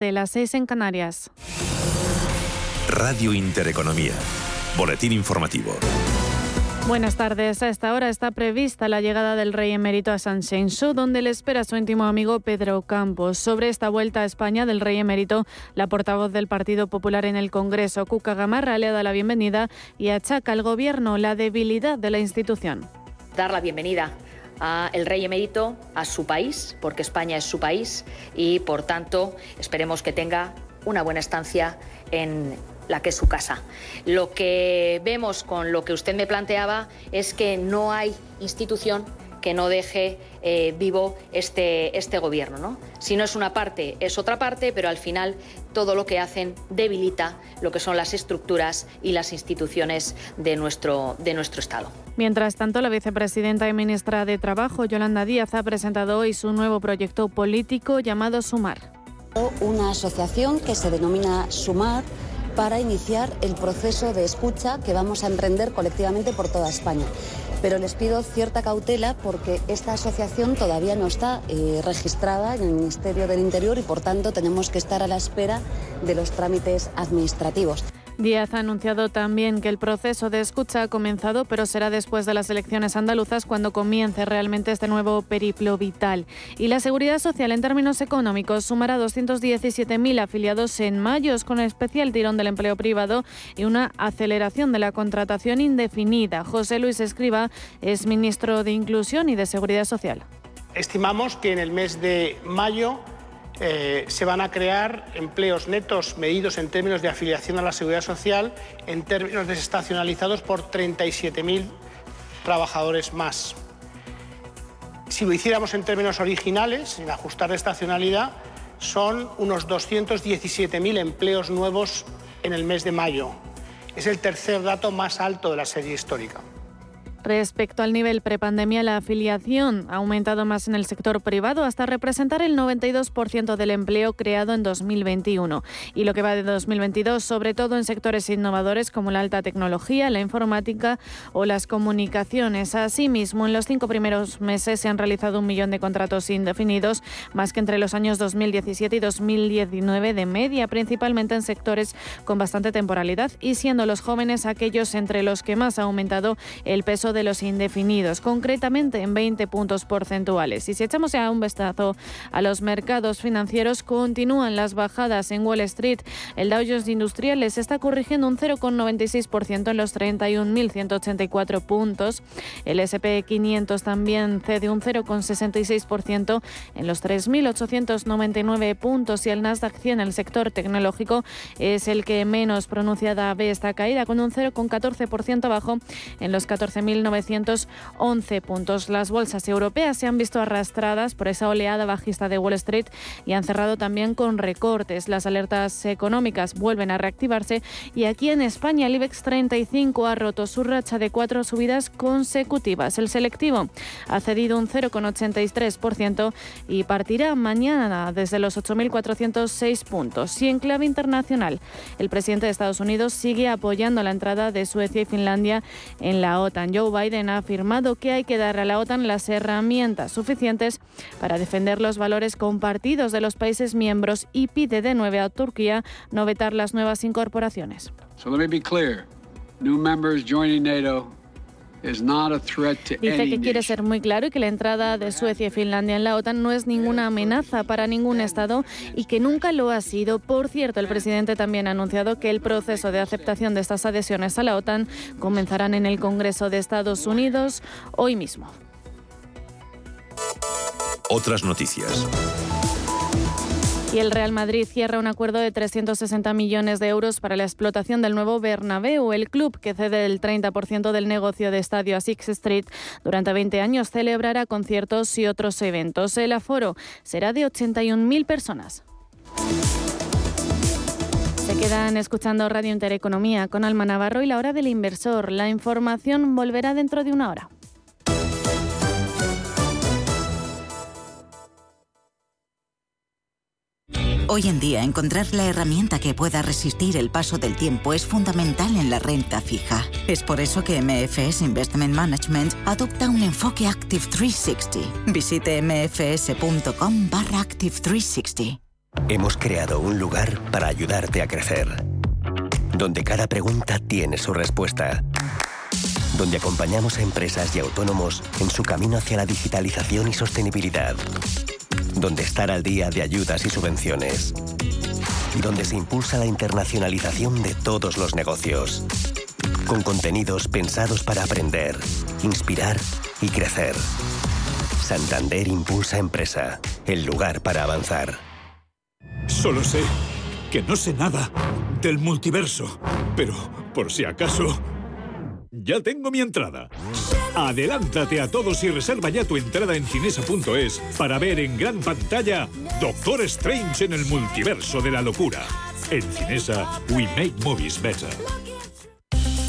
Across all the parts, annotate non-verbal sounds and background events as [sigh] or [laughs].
de las 6 en Canarias. Radio Intereconomía. Boletín informativo. Buenas tardes. A esta hora está prevista la llegada del rey emérito a San Show, donde le espera su íntimo amigo Pedro Campos. Sobre esta vuelta a España del rey emérito, la portavoz del Partido Popular en el Congreso, Cuca Gamarra, le da la bienvenida y achaca al gobierno la debilidad de la institución. Dar la bienvenida a el rey emérito a su país, porque España es su país y por tanto esperemos que tenga una buena estancia en la que es su casa. Lo que vemos con lo que usted me planteaba es que no hay institución que no deje eh, vivo este, este gobierno. ¿no? Si no es una parte, es otra parte, pero al final todo lo que hacen debilita lo que son las estructuras y las instituciones de nuestro, de nuestro Estado. Mientras tanto, la vicepresidenta y ministra de Trabajo, Yolanda Díaz, ha presentado hoy su nuevo proyecto político llamado Sumar. Una asociación que se denomina Sumar para iniciar el proceso de escucha que vamos a emprender colectivamente por toda España. Pero les pido cierta cautela porque esta asociación todavía no está eh, registrada en el Ministerio del Interior y por tanto tenemos que estar a la espera de los trámites administrativos. Díaz ha anunciado también que el proceso de escucha ha comenzado, pero será después de las elecciones andaluzas cuando comience realmente este nuevo periplo vital. Y la seguridad social en términos económicos sumará 217.000 afiliados en mayo, con especial tirón del empleo privado y una aceleración de la contratación indefinida. José Luis Escriba es ministro de Inclusión y de Seguridad Social. Estimamos que en el mes de mayo eh, se van a crear empleos netos medidos en términos de afiliación a la seguridad social, en términos desestacionalizados por 37.000 trabajadores más. Si lo hiciéramos en términos originales, sin ajustar la estacionalidad, son unos 217.000 empleos nuevos en el mes de mayo. Es el tercer dato más alto de la serie histórica. Respecto al nivel prepandemia, la afiliación ha aumentado más en el sector privado hasta representar el 92% del empleo creado en 2021. Y lo que va de 2022, sobre todo en sectores innovadores como la alta tecnología, la informática o las comunicaciones. Asimismo, en los cinco primeros meses se han realizado un millón de contratos indefinidos, más que entre los años 2017 y 2019 de media, principalmente en sectores con bastante temporalidad y siendo los jóvenes aquellos entre los que más ha aumentado el peso de los indefinidos, concretamente en 20 puntos porcentuales. Y si echamos ya un vistazo a los mercados financieros, continúan las bajadas en Wall Street. El Dow Jones Industriales está corrigiendo un 0,96% en los 31.184 puntos. El SP 500 también cede un 0,66% en los 3.899 puntos y el Nasdaq 100, el sector tecnológico, es el que menos pronunciada ve esta caída, con un 0,14% abajo en los 14.000 1.911 puntos. Las bolsas europeas se han visto arrastradas por esa oleada bajista de Wall Street y han cerrado también con recortes. Las alertas económicas vuelven a reactivarse y aquí en España el IBEX 35 ha roto su racha de cuatro subidas consecutivas. El selectivo ha cedido un 0,83% y partirá mañana desde los 8.406 puntos. Y en clave internacional, el presidente de Estados Unidos sigue apoyando la entrada de Suecia y Finlandia en la OTAN. Joe Biden ha afirmado que hay que dar a la OTAN las herramientas suficientes para defender los valores compartidos de los países miembros y pide de nuevo a Turquía no vetar las nuevas incorporaciones. Dice que quiere ser muy claro y que la entrada de Suecia y Finlandia en la OTAN no es ninguna amenaza para ningún Estado y que nunca lo ha sido. Por cierto, el presidente también ha anunciado que el proceso de aceptación de estas adhesiones a la OTAN comenzarán en el Congreso de Estados Unidos hoy mismo. Otras noticias. Y el Real Madrid cierra un acuerdo de 360 millones de euros para la explotación del nuevo Bernabéu. El club, que cede el 30% del negocio de estadio a Six Street durante 20 años, celebrará conciertos y otros eventos. El aforo será de 81.000 personas. Se quedan escuchando Radio Intereconomía con Alma Navarro y la hora del inversor. La información volverá dentro de una hora. Hoy en día, encontrar la herramienta que pueda resistir el paso del tiempo es fundamental en la renta fija. Es por eso que MFS Investment Management adopta un enfoque Active 360. Visite mfs.com barra Active 360. Hemos creado un lugar para ayudarte a crecer, donde cada pregunta tiene su respuesta, donde acompañamos a empresas y autónomos en su camino hacia la digitalización y sostenibilidad, donde estar al día de ayudas y subvenciones, y donde se impulsa la internacionalización de todos los negocios, con contenidos pensados para aprender, inspirar y crecer. Santander Impulsa Empresa, el lugar para avanzar. Solo sé que no sé nada del multiverso, pero por si acaso, ya tengo mi entrada. Adelántate a todos y reserva ya tu entrada en cinesa.es para ver en gran pantalla Doctor Strange en el multiverso de la locura. En Cinesa, we make movies better.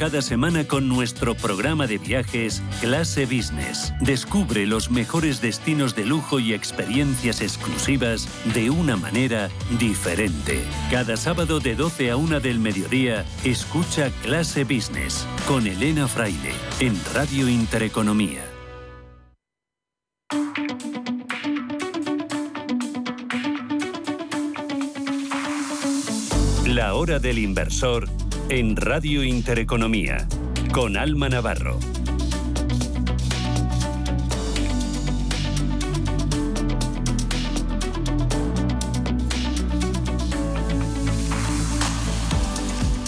cada semana con nuestro programa de viajes Clase Business. Descubre los mejores destinos de lujo y experiencias exclusivas de una manera diferente. Cada sábado de 12 a 1 del mediodía, escucha Clase Business con Elena Fraile en Radio Intereconomía. La hora del inversor en Radio Intereconomía, con Alma Navarro.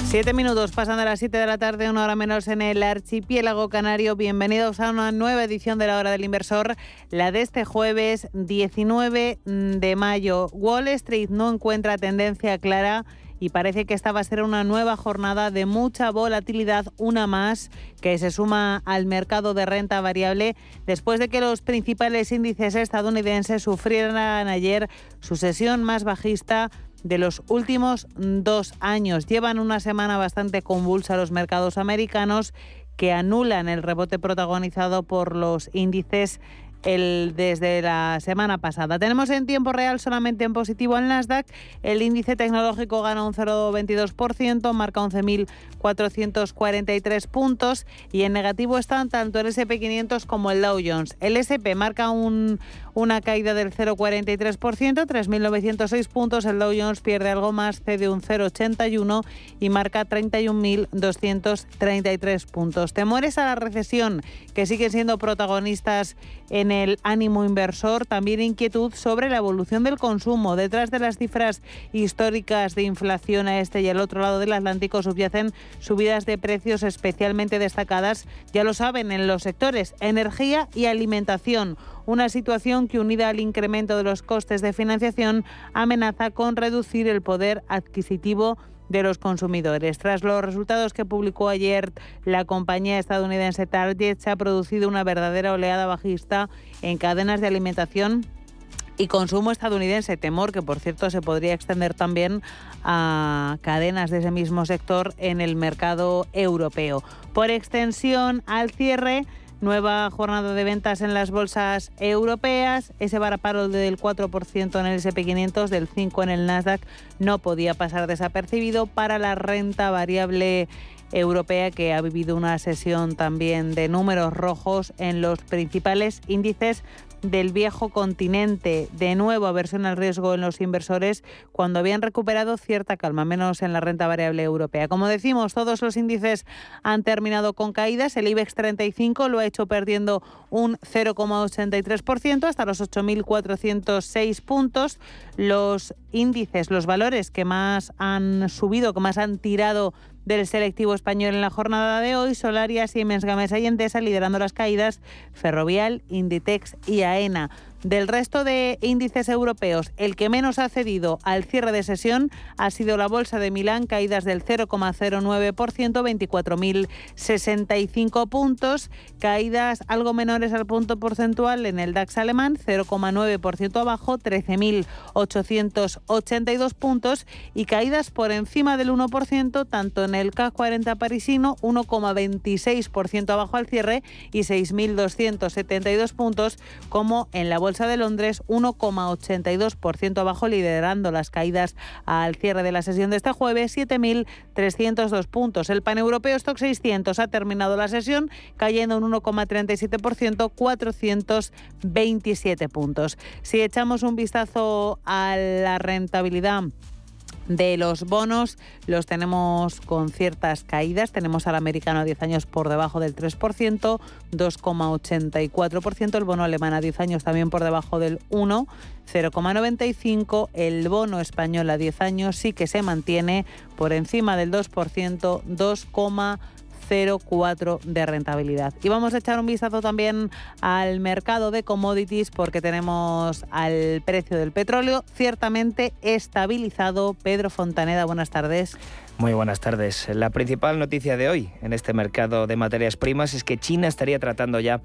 Siete minutos pasan de las siete de la tarde, una hora menos en el archipiélago canario. Bienvenidos a una nueva edición de la Hora del Inversor, la de este jueves 19 de mayo. Wall Street no encuentra tendencia clara y parece que esta va a ser una nueva jornada de mucha volatilidad, una más que se suma al mercado de renta variable después de que los principales índices estadounidenses sufrieran ayer su sesión más bajista de los últimos dos años. Llevan una semana bastante convulsa los mercados americanos que anulan el rebote protagonizado por los índices el, desde la semana pasada. Tenemos en tiempo real solamente en positivo el Nasdaq. El índice tecnológico gana un 0,22%, marca 11.443 puntos y en negativo están tanto el SP500 como el Dow Jones. El SP marca un, una caída del 0,43%, 3.906 puntos. El Dow Jones pierde algo más, cede un 0,81 y marca 31.233 puntos. Temores a la recesión que siguen siendo protagonistas en el ánimo inversor, también inquietud sobre la evolución del consumo. Detrás de las cifras históricas de inflación a este y al otro lado del Atlántico subyacen subidas de precios especialmente destacadas, ya lo saben, en los sectores energía y alimentación una situación que unida al incremento de los costes de financiación amenaza con reducir el poder adquisitivo de los consumidores. Tras los resultados que publicó ayer la compañía estadounidense Target, se ha producido una verdadera oleada bajista en cadenas de alimentación y consumo estadounidense, temor que por cierto se podría extender también a cadenas de ese mismo sector en el mercado europeo. Por extensión al cierre, Nueva jornada de ventas en las bolsas europeas. Ese varaparo del 4% en el SP500, del 5% en el Nasdaq, no podía pasar desapercibido para la renta variable europea que ha vivido una sesión también de números rojos en los principales índices del viejo continente. De nuevo, aversión al riesgo en los inversores cuando habían recuperado cierta calma, menos en la renta variable europea. Como decimos, todos los índices han terminado con caídas. El IBEX 35 lo ha hecho perdiendo un 0,83% hasta los 8.406 puntos. Los índices, los valores que más han subido, que más han tirado del selectivo español en la jornada de hoy, Solaria, Siemens Gamesa y Endesa liderando las caídas, Ferrovial, Inditex y AENA. Del resto de índices europeos, el que menos ha cedido al cierre de sesión ha sido la Bolsa de Milán, caídas del 0,09%, 24.065 puntos, caídas algo menores al punto porcentual en el DAX alemán, 0,9% abajo, 13.882 puntos. Y caídas por encima del 1% tanto en el CAC 40 parisino, 1,26% abajo al cierre y 6.272 puntos, como en la Bolsa de Londres, 1,82% abajo, liderando las caídas al cierre de la sesión de este jueves, 7.302 puntos. El paneuropeo Stock 600 ha terminado la sesión cayendo un 1,37%, 427 puntos. Si echamos un vistazo a la rentabilidad de los bonos los tenemos con ciertas caídas. Tenemos al americano a 10 años por debajo del 3%, 2,84%. El bono alemán a 10 años también por debajo del 1, 0,95%. El bono español a 10 años sí que se mantiene por encima del 2%, 2,5%. 0,4 de rentabilidad. Y vamos a echar un vistazo también al mercado de commodities porque tenemos al precio del petróleo ciertamente estabilizado. Pedro Fontaneda, buenas tardes. Muy buenas tardes. La principal noticia de hoy en este mercado de materias primas es que China estaría tratando ya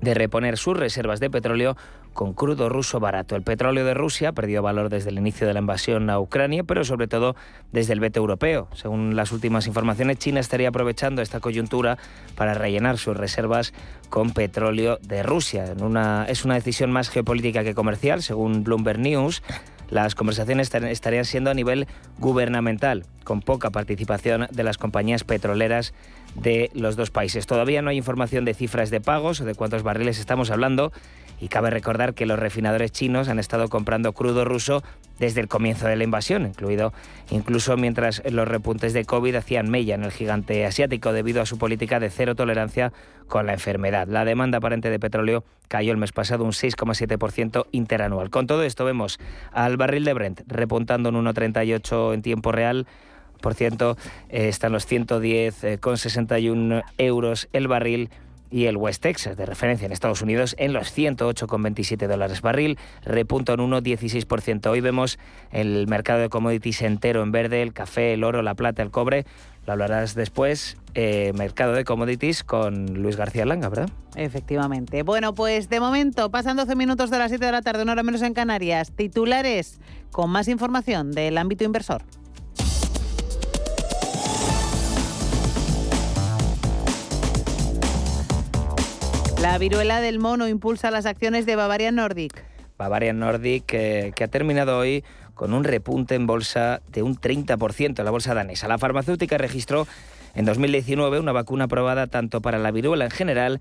de reponer sus reservas de petróleo con crudo ruso barato. El petróleo de Rusia perdió valor desde el inicio de la invasión a Ucrania, pero sobre todo desde el veto europeo. Según las últimas informaciones, China estaría aprovechando esta coyuntura para rellenar sus reservas con petróleo de Rusia. es una decisión más geopolítica que comercial, según Bloomberg News. Las conversaciones estarían siendo a nivel gubernamental, con poca participación de las compañías petroleras de los dos países. Todavía no hay información de cifras de pagos o de cuántos barriles estamos hablando y cabe recordar que los refinadores chinos han estado comprando crudo ruso desde el comienzo de la invasión, incluido incluso mientras los repuntes de COVID hacían mella en el gigante asiático debido a su política de cero tolerancia con la enfermedad. La demanda aparente de petróleo cayó el mes pasado un 6,7% interanual. Con todo esto vemos al barril de Brent repuntando en 1,38 en tiempo real por ciento, eh, están los 110,61 eh, euros el barril y el West Texas, de referencia en Estados Unidos, en los 108,27 dólares barril, repunta un 1,16%. Hoy vemos el mercado de commodities entero en verde, el café, el oro, la plata, el cobre. Lo hablarás después, eh, mercado de commodities con Luis García Langa, ¿verdad? Efectivamente. Bueno, pues de momento, pasan 12 minutos de las 7 de la tarde, una hora menos en Canarias. Titulares con más información del ámbito inversor. La viruela del mono impulsa las acciones de Bavaria Nordic. Bavaria Nordic, que ha terminado hoy con un repunte en bolsa de un 30% en la bolsa danesa. La farmacéutica registró en 2019 una vacuna aprobada tanto para la viruela en general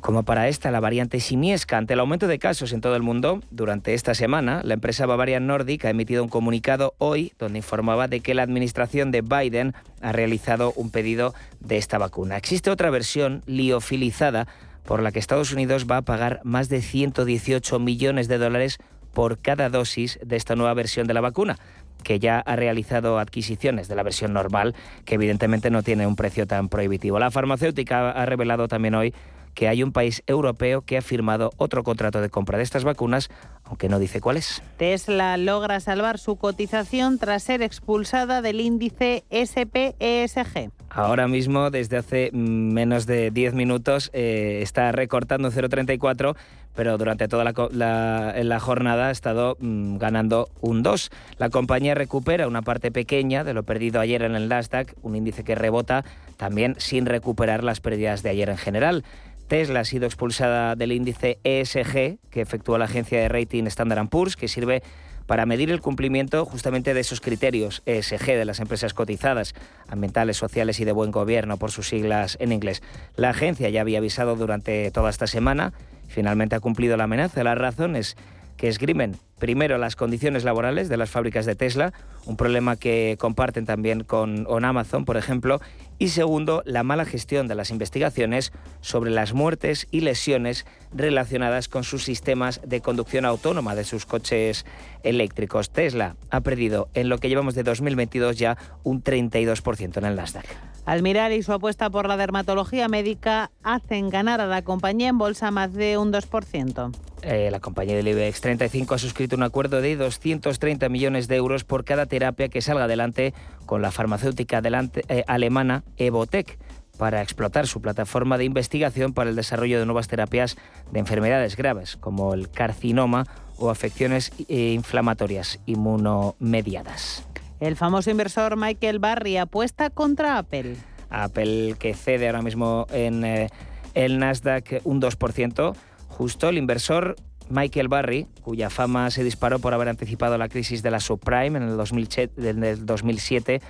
como para esta, la variante simiesca. Ante el aumento de casos en todo el mundo, durante esta semana, la empresa Bavaria Nordic ha emitido un comunicado hoy donde informaba de que la administración de Biden ha realizado un pedido de esta vacuna. Existe otra versión liofilizada por la que Estados Unidos va a pagar más de 118 millones de dólares por cada dosis de esta nueva versión de la vacuna que ya ha realizado adquisiciones de la versión normal, que evidentemente no tiene un precio tan prohibitivo. La farmacéutica ha revelado también hoy que hay un país europeo que ha firmado otro contrato de compra de estas vacunas, aunque no dice cuál es. Tesla logra salvar su cotización tras ser expulsada del índice SPESG. Ahora mismo, desde hace menos de 10 minutos, eh, está recortando 0,34, pero durante toda la, jornada ha estado mm, ganando un 2. La compañía recupera una parte pequeña de lo perdido ayer en el Nasdaq, un índice que rebota también sin recuperar las pérdidas de ayer en general. Tesla ha sido expulsada del índice ESG que efectúa la agencia de rating Standard Poor's, que sirve para medir el cumplimiento justamente de esos criterios ESG de las empresas cotizadas, ambientales, sociales y de buen gobierno, por sus siglas en inglés. La agencia ya había avisado durante toda esta semana, finalmente ha cumplido la amenaza. Las razones que esgrimen Primero, las condiciones laborales de las fábricas de Tesla, un problema que comparten también con, Amazon, por ejemplo. Y segundo, la mala gestión de las investigaciones sobre las muertes y lesiones relacionadas con sus sistemas de conducción autónoma de sus coches eléctricos. Tesla ha perdido en lo que llevamos de 2022 ya un 32% en el Nasdaq. Almiral y su apuesta por la dermatología médica hacen ganar a la compañía en bolsa más de un 2%. Eh, la compañía del IBEX 35 ha suscrito un acuerdo de 230 millones de euros por cada terapia que salga adelante con la farmacéutica eh, alemana Evotec para explotar su plataforma de investigación para el desarrollo de nuevas terapias de enfermedades graves como el carcinoma o afecciones eh, inflamatorias inmunomediadas. El famoso inversor Michael Barry apuesta contra Apple. Apple que cede ahora mismo en eh, el Nasdaq un 2%. Justo el inversor Michael Barry, cuya fama se disparó por haber anticipado la crisis de la subprime en el 2007,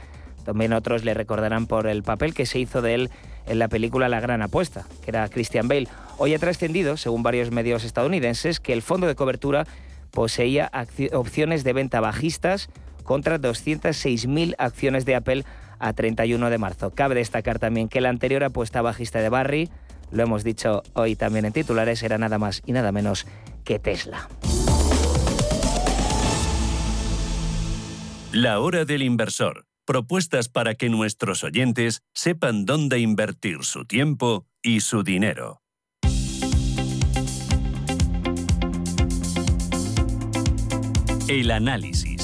también otros le recordarán por el papel que se hizo de él en la película La Gran Apuesta, que era Christian Bale. Hoy ha trascendido, según varios medios estadounidenses, que el fondo de cobertura poseía opciones de venta bajistas contra 206.000 acciones de Apple a 31 de marzo. Cabe destacar también que la anterior apuesta bajista de Barry, lo hemos dicho hoy también en titulares, era nada más y nada menos que Tesla. La hora del inversor. Propuestas para que nuestros oyentes sepan dónde invertir su tiempo y su dinero. El análisis.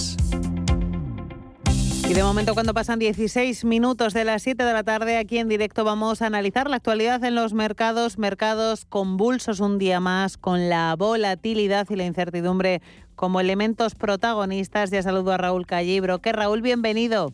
De momento, cuando pasan 16 minutos de las 7 de la tarde, aquí en directo vamos a analizar la actualidad en los mercados, mercados convulsos un día más, con la volatilidad y la incertidumbre como elementos protagonistas. Ya saludo a Raúl Callibro. ¿Qué Raúl? Bienvenido.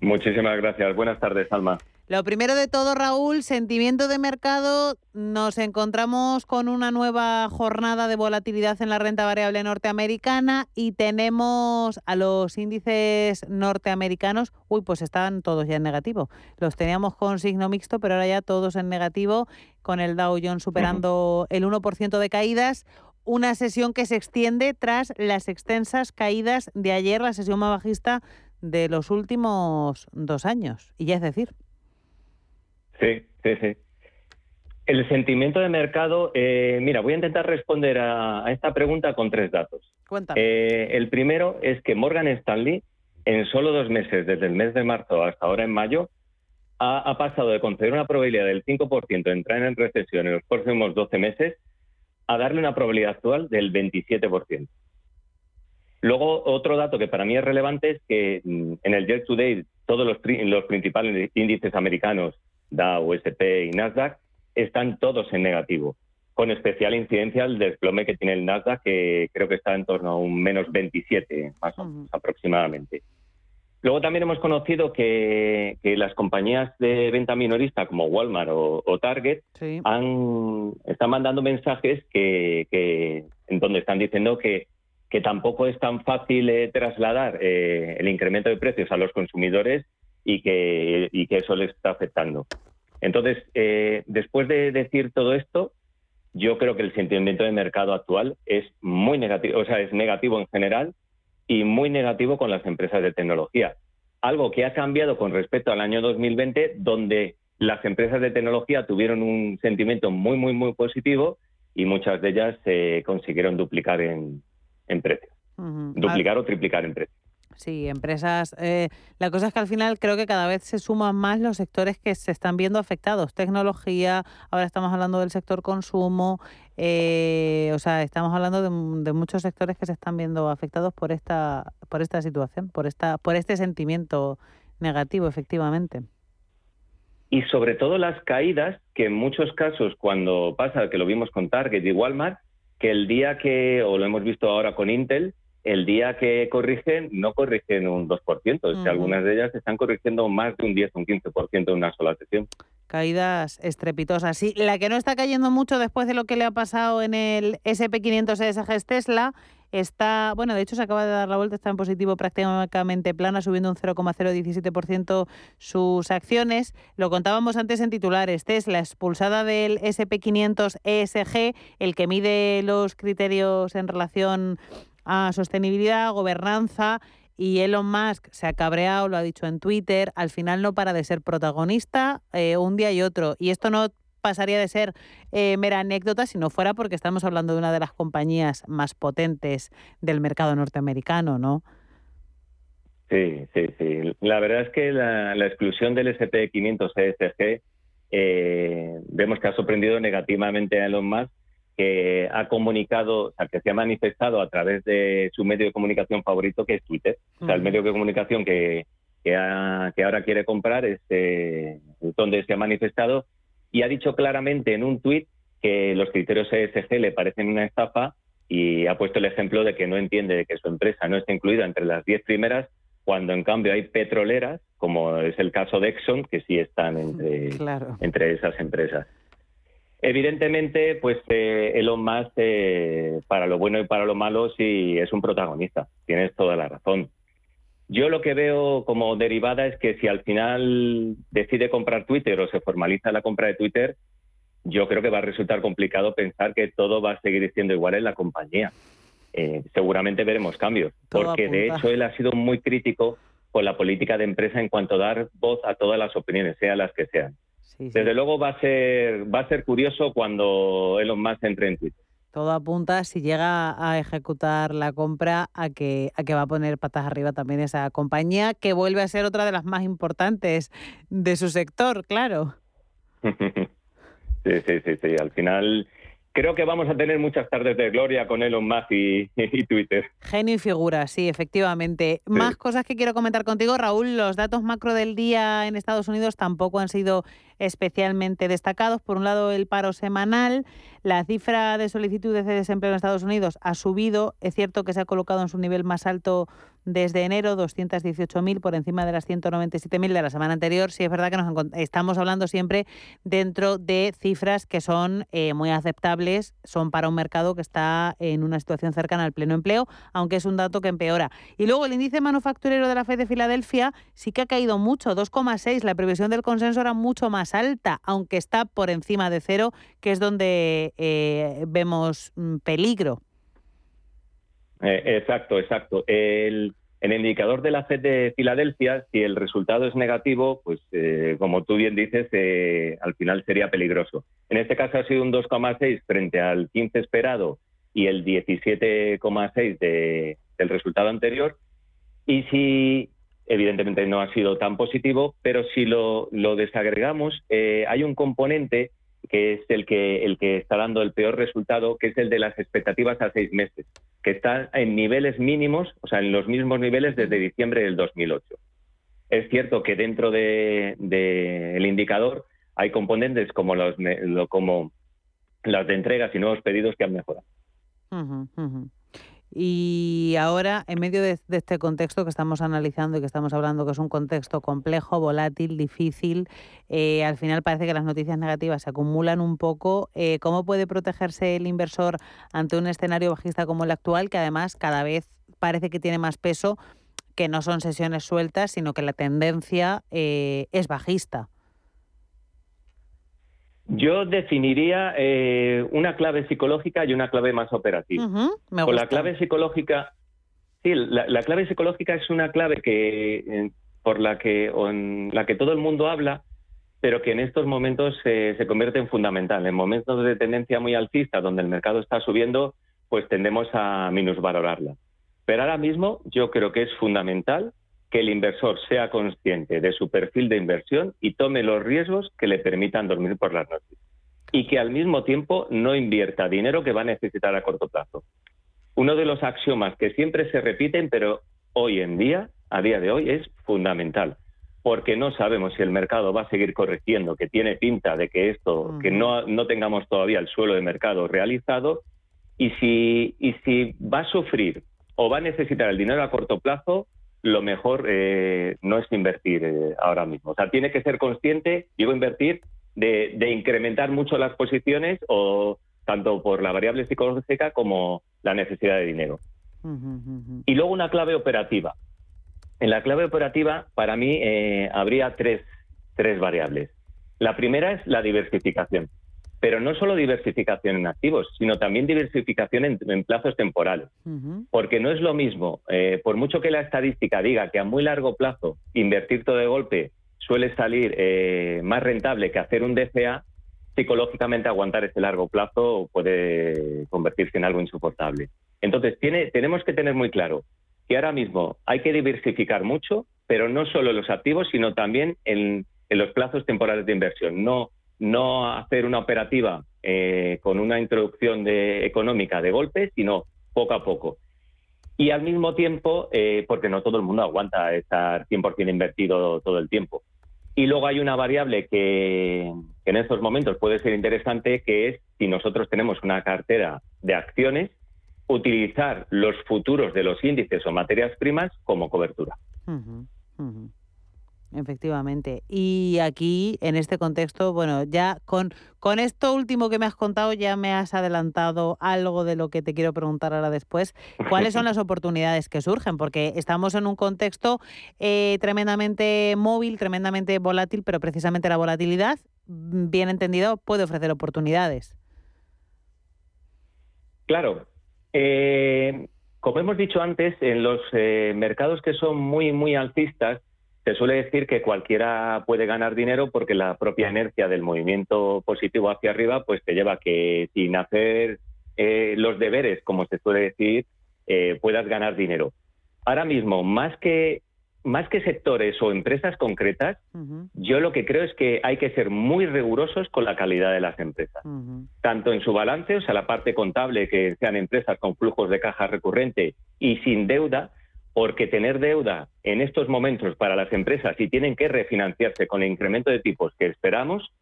Muchísimas gracias. Buenas tardes, Alma. Lo primero de todo, Raúl, sentimiento de mercado. Nos encontramos con una nueva jornada de volatilidad en la renta variable norteamericana y tenemos a los índices norteamericanos. Uy, pues estaban todos ya en negativo. Los teníamos con signo mixto, pero ahora ya todos en negativo, con el Dow Jones superando el 1% de caídas. Una sesión que se extiende tras las extensas caídas de ayer, la sesión más bajista de los últimos dos años. Y ya es decir. Sí, sí, sí. El sentimiento de mercado, eh, mira, voy a intentar responder a, esta pregunta con tres datos. Eh, el primero es que Morgan Stanley, en solo dos meses, desde el mes de marzo hasta ahora en mayo, ha, pasado de conceder una probabilidad del 5% de entrar en recesión en los próximos 12 meses a darle una probabilidad actual del 27%. Luego, otro dato que para mí es relevante es que mm, en el Year to Date todos los, los principales índices americanos Dow, S&P y Nasdaq, están todos en negativo, con especial incidencia el desplome que tiene el Nasdaq, que creo que está en torno a un menos 27, más o menos aproximadamente. Luego también hemos conocido que, las compañías de venta minorista como Walmart o, Target han, están mandando mensajes que, en donde están diciendo que, que tampoco es tan fácil eh, trasladar eh, el incremento de precios a los consumidores y que, y que eso les está afectando. Entonces, eh, después de decir todo esto, yo creo que el sentimiento de mercado actual es muy negativo, o sea, es negativo en general y muy negativo con las empresas de tecnología. Algo que ha cambiado con respecto al año 2020, donde las empresas de tecnología tuvieron un sentimiento muy, muy, muy positivo y muchas de ellas se consiguieron duplicar en, en precios. Duplicar o triplicar en precios. Sí, empresas. Eh, la cosa es que al final creo que cada vez se suman más los sectores que se están viendo afectados. Tecnología, ahora estamos hablando del sector consumo, eh, o sea, estamos hablando de, muchos sectores que se están viendo afectados por esta, por esta situación, por esta, por este sentimiento negativo, efectivamente. Y sobre todo las caídas, que en muchos casos cuando pasa, que lo vimos con Target y Walmart, que el día que, o lo hemos visto ahora con Intel, el día que corrigen, no corrigen un 2%, algunas de ellas están corrigiendo más de un 10 o un 15% en una sola sesión. Caídas estrepitosas. Sí, la que no está cayendo mucho después de lo que le ha pasado en el SP500 ESG es Tesla. está, bueno, de hecho se acaba de dar la vuelta, está en positivo prácticamente plana, subiendo un 0,017% sus acciones. Lo contábamos antes en titulares, Tesla expulsada del SP500 ESG, el que mide los criterios en relación a sostenibilidad, gobernanza y Elon Musk se ha cabreado, lo ha dicho en Twitter, al final no para de ser protagonista eh, un día y otro. Y esto no pasaría de ser eh, mera anécdota si no fuera porque estamos hablando de una de las compañías más potentes del mercado norteamericano, ¿no? Sí, sí, sí. La verdad es que la, exclusión del SP500 ESG eh, vemos que ha sorprendido negativamente a Elon Musk que ha comunicado, o sea, que se ha manifestado a través de su medio de comunicación favorito, que es Twitter. O sea, el medio de comunicación que, que, ahora quiere comprar es eh, donde se ha manifestado y ha dicho claramente en un tuit que los criterios ESG le parecen una estafa y ha puesto el ejemplo de que no entiende de que su empresa no está incluida entre las diez primeras, cuando en cambio hay petroleras, como es el caso de Exxon, que sí están entre, entre esas empresas. Evidentemente, pues eh, Elon Musk, eh, para lo bueno y para lo malo, sí es un protagonista. Tienes toda la razón. Yo lo que veo como derivada es que si al final decide comprar Twitter o se formaliza la compra de Twitter, yo creo que va a resultar complicado pensar que todo va a seguir siendo igual en la compañía. Eh, seguramente veremos cambios, porque de hecho él ha sido muy crítico con la política de empresa en cuanto a dar voz a todas las opiniones, sean las que sean. Desde luego va a ser va a ser curioso cuando Elon Musk entre en Twitter. Todo apunta, si llega a ejecutar la compra, a que, a que va a poner patas arriba también esa compañía, que vuelve a ser otra de las más importantes de su sector, claro. [laughs] sí, sí, sí, sí. Al final creo que vamos a tener muchas tardes de gloria con Elon Musk y, Twitter. Genio y figura, sí, efectivamente. Más cosas que quiero comentar contigo, Raúl. Los datos macro del día en Estados Unidos tampoco han sido especialmente destacados. Por un lado, el paro semanal. La cifra de solicitudes de desempleo en Estados Unidos ha subido. Es cierto que se ha colocado en su nivel más alto desde enero, 218.000 por encima de las 197.000 de la semana anterior. Sí es verdad que nos estamos hablando siempre dentro de cifras que son eh, muy aceptables, son para un mercado que está en una situación cercana al pleno empleo, aunque es un dato que empeora. Y luego el índice manufacturero de la FED de Filadelfia sí que ha caído mucho, 2,6. La previsión del consenso era mucho más alta, aunque está por encima de cero, que es donde eh, vemos mm, peligro. Eh, exacto, exacto. El, el indicador de la FED de Filadelfia, si el resultado es negativo, pues eh, como tú bien dices, eh, al final sería peligroso. En este caso ha sido un 2,6 frente al 15 esperado y el 17,6 de, del resultado anterior. Y si, evidentemente no ha sido tan positivo, pero si lo, lo desagregamos, hay un componente que es el que, el que está dando el peor resultado, que es el de las expectativas a seis meses, que está en niveles mínimos, o sea, en los mismos niveles desde diciembre del 2008. Es cierto que dentro del de, indicador hay componentes como, los, como las de entregas y nuevos pedidos que han mejorado. Y ahora, en medio de, este contexto que estamos analizando y que estamos hablando, que es un contexto complejo, volátil, difícil, eh, al final parece que las noticias negativas se acumulan un poco. Eh, ¿Cómo puede protegerse el inversor ante un escenario bajista como el actual, que además cada vez parece que tiene más peso, que no son sesiones sueltas, sino que la tendencia eh, es bajista? Yo definiría eh, una clave psicológica y una clave más operativa. Con la clave psicológica, sí, la, clave psicológica es una clave que eh, por la que en la que todo el mundo habla, pero que en estos momentos se convierte en fundamental. En momentos de tendencia muy alcista, donde el mercado está subiendo, pues tendemos a minusvalorarla. Pero ahora mismo yo creo que es fundamental que el inversor sea consciente de su perfil de inversión y tome los riesgos que le permitan dormir por las noches. Y que al mismo tiempo no invierta dinero que va a necesitar a corto plazo. Uno de los axiomas que siempre se repiten, pero hoy en día, a día de hoy, es fundamental. Porque no sabemos si el mercado va a seguir corrigiendo, que tiene pinta de que esto, que no, no tengamos todavía el suelo de mercado realizado, y si, y si va a sufrir o va a necesitar el dinero a corto plazo, lo mejor eh, no es invertir eh, ahora mismo. O sea, tiene que ser consciente, digo invertir, de, incrementar mucho las posiciones o tanto por la variable psicológica como la necesidad de dinero. Y luego una clave operativa. En la clave operativa, para mí, eh, habría tres, tres variables. La primera es la diversificación, pero no solo diversificación en activos, sino también diversificación en, plazos temporales. Porque no es lo mismo, eh, por mucho que la estadística diga que a muy largo plazo invertir todo de golpe suele salir eh, más rentable que hacer un DCA, psicológicamente aguantar ese largo plazo puede convertirse en algo insoportable. Entonces, tiene, tenemos que tener muy claro que ahora mismo hay que diversificar mucho, pero no solo en los activos, sino también en, los plazos temporales de inversión. No, no hacer una operativa eh, con una introducción de, económica de golpe, sino poco a poco. Y al mismo tiempo, eh, porque no todo el mundo aguanta estar 100% invertido todo el tiempo. Y luego hay una variable que, en estos momentos puede ser interesante, que es si nosotros tenemos una cartera de acciones, utilizar los futuros de los índices o materias primas como cobertura. Efectivamente. Y aquí, en este contexto, bueno, ya con, con esto último que me has contado, ya me has adelantado algo de lo que te quiero preguntar ahora después. ¿Cuáles son [laughs] las oportunidades que surgen? Porque estamos en un contexto eh, tremendamente móvil, tremendamente volátil, pero precisamente la volatilidad, mm, bien entendido, puede ofrecer oportunidades. Claro. Eh, como hemos dicho antes, en los eh, mercados que son muy, muy alcistas, se suele decir que cualquiera puede ganar dinero porque la propia inercia del movimiento positivo hacia arriba pues te lleva a que sin hacer eh, los deberes, como se suele decir, eh, puedas ganar dinero. Ahora mismo, más que, más que sectores o empresas concretas, yo lo que creo es que hay que ser muy rigurosos con la calidad de las empresas, tanto en su balance, o sea, la parte contable, que sean empresas con flujos de caja recurrente y sin deuda, porque tener deuda en estos momentos para las empresas y tienen que refinanciarse con el incremento de tipos que esperamos,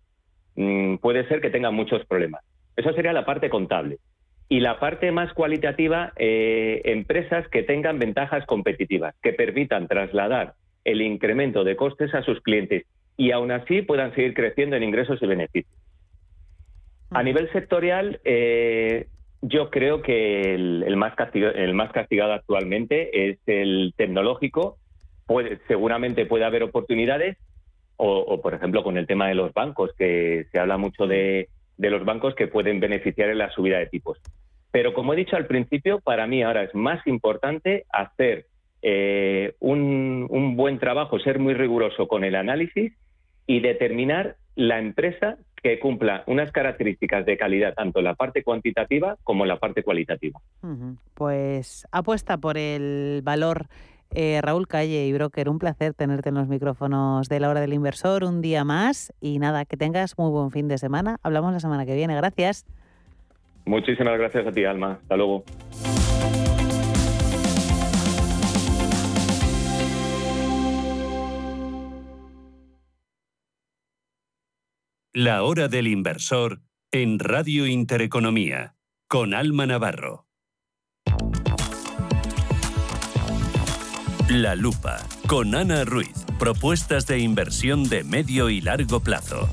mm, puede ser que tengan muchos problemas. Esa sería la parte contable. Y la parte más cualitativa, eh, empresas que tengan ventajas competitivas, que permitan trasladar el incremento de costes a sus clientes y aún así puedan seguir creciendo en ingresos y beneficios. A nivel sectorial, eh, yo creo que el, más castigado, el más castigado actualmente es el tecnológico. Puede, seguramente puede haber oportunidades, o, por ejemplo con el tema de los bancos, que se habla mucho de, los bancos que pueden beneficiar en la subida de tipos. Pero como he dicho al principio, para mí ahora es más importante hacer eh, un, un buen trabajo, ser muy riguroso con el análisis y determinar la empresa que cumpla unas características de calidad tanto en la parte cuantitativa como en la parte cualitativa. Pues apuesta por el valor. Eh, Raúl Calle y Broker, un placer tenerte en los micrófonos de la hora del inversor un día más y nada, que tengas muy buen fin de semana. Hablamos la semana que viene, gracias. Muchísimas gracias a ti, Alma. Hasta luego. La hora del inversor en Radio Intereconomía, con Alma Navarro. La lupa, con Ana Ruiz. Propuestas de inversión de medio y largo plazo.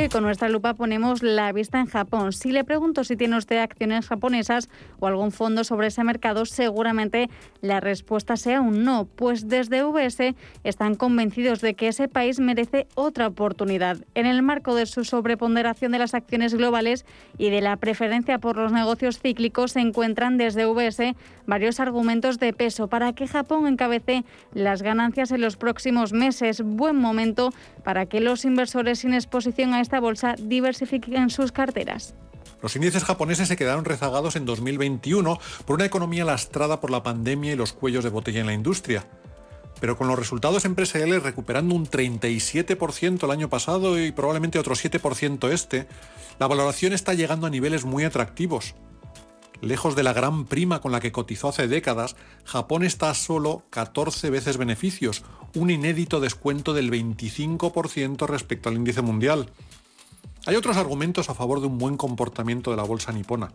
Y con nuestra lupa ponemos la vista en Japón. Si le pregunto si tiene usted acciones japonesas o algún fondo sobre ese mercado, seguramente la respuesta sea un no, pues desde VS están convencidos de que ese país merece otra oportunidad. En el marco de su sobreponderación de las acciones globales y de la preferencia por los negocios cíclicos, se encuentran desde VS varios argumentos de peso para que Japón encabece las ganancias en los próximos meses. Buen momento para que los inversores sin exposición a esta bolsa diversifiquen sus carteras. Los índices japoneses se quedaron rezagados en 2021 por una economía lastrada por la pandemia y los cuellos de botella en la industria. Pero con los resultados empresariales recuperando un 37% el año pasado y probablemente otro 7% este, la valoración está llegando a niveles muy atractivos. Lejos de la gran prima con la que cotizó hace décadas, Japón está a solo 14 veces beneficios, un inédito descuento del 25% respecto al índice mundial. Hay otros argumentos a favor de un buen comportamiento de la bolsa nipona.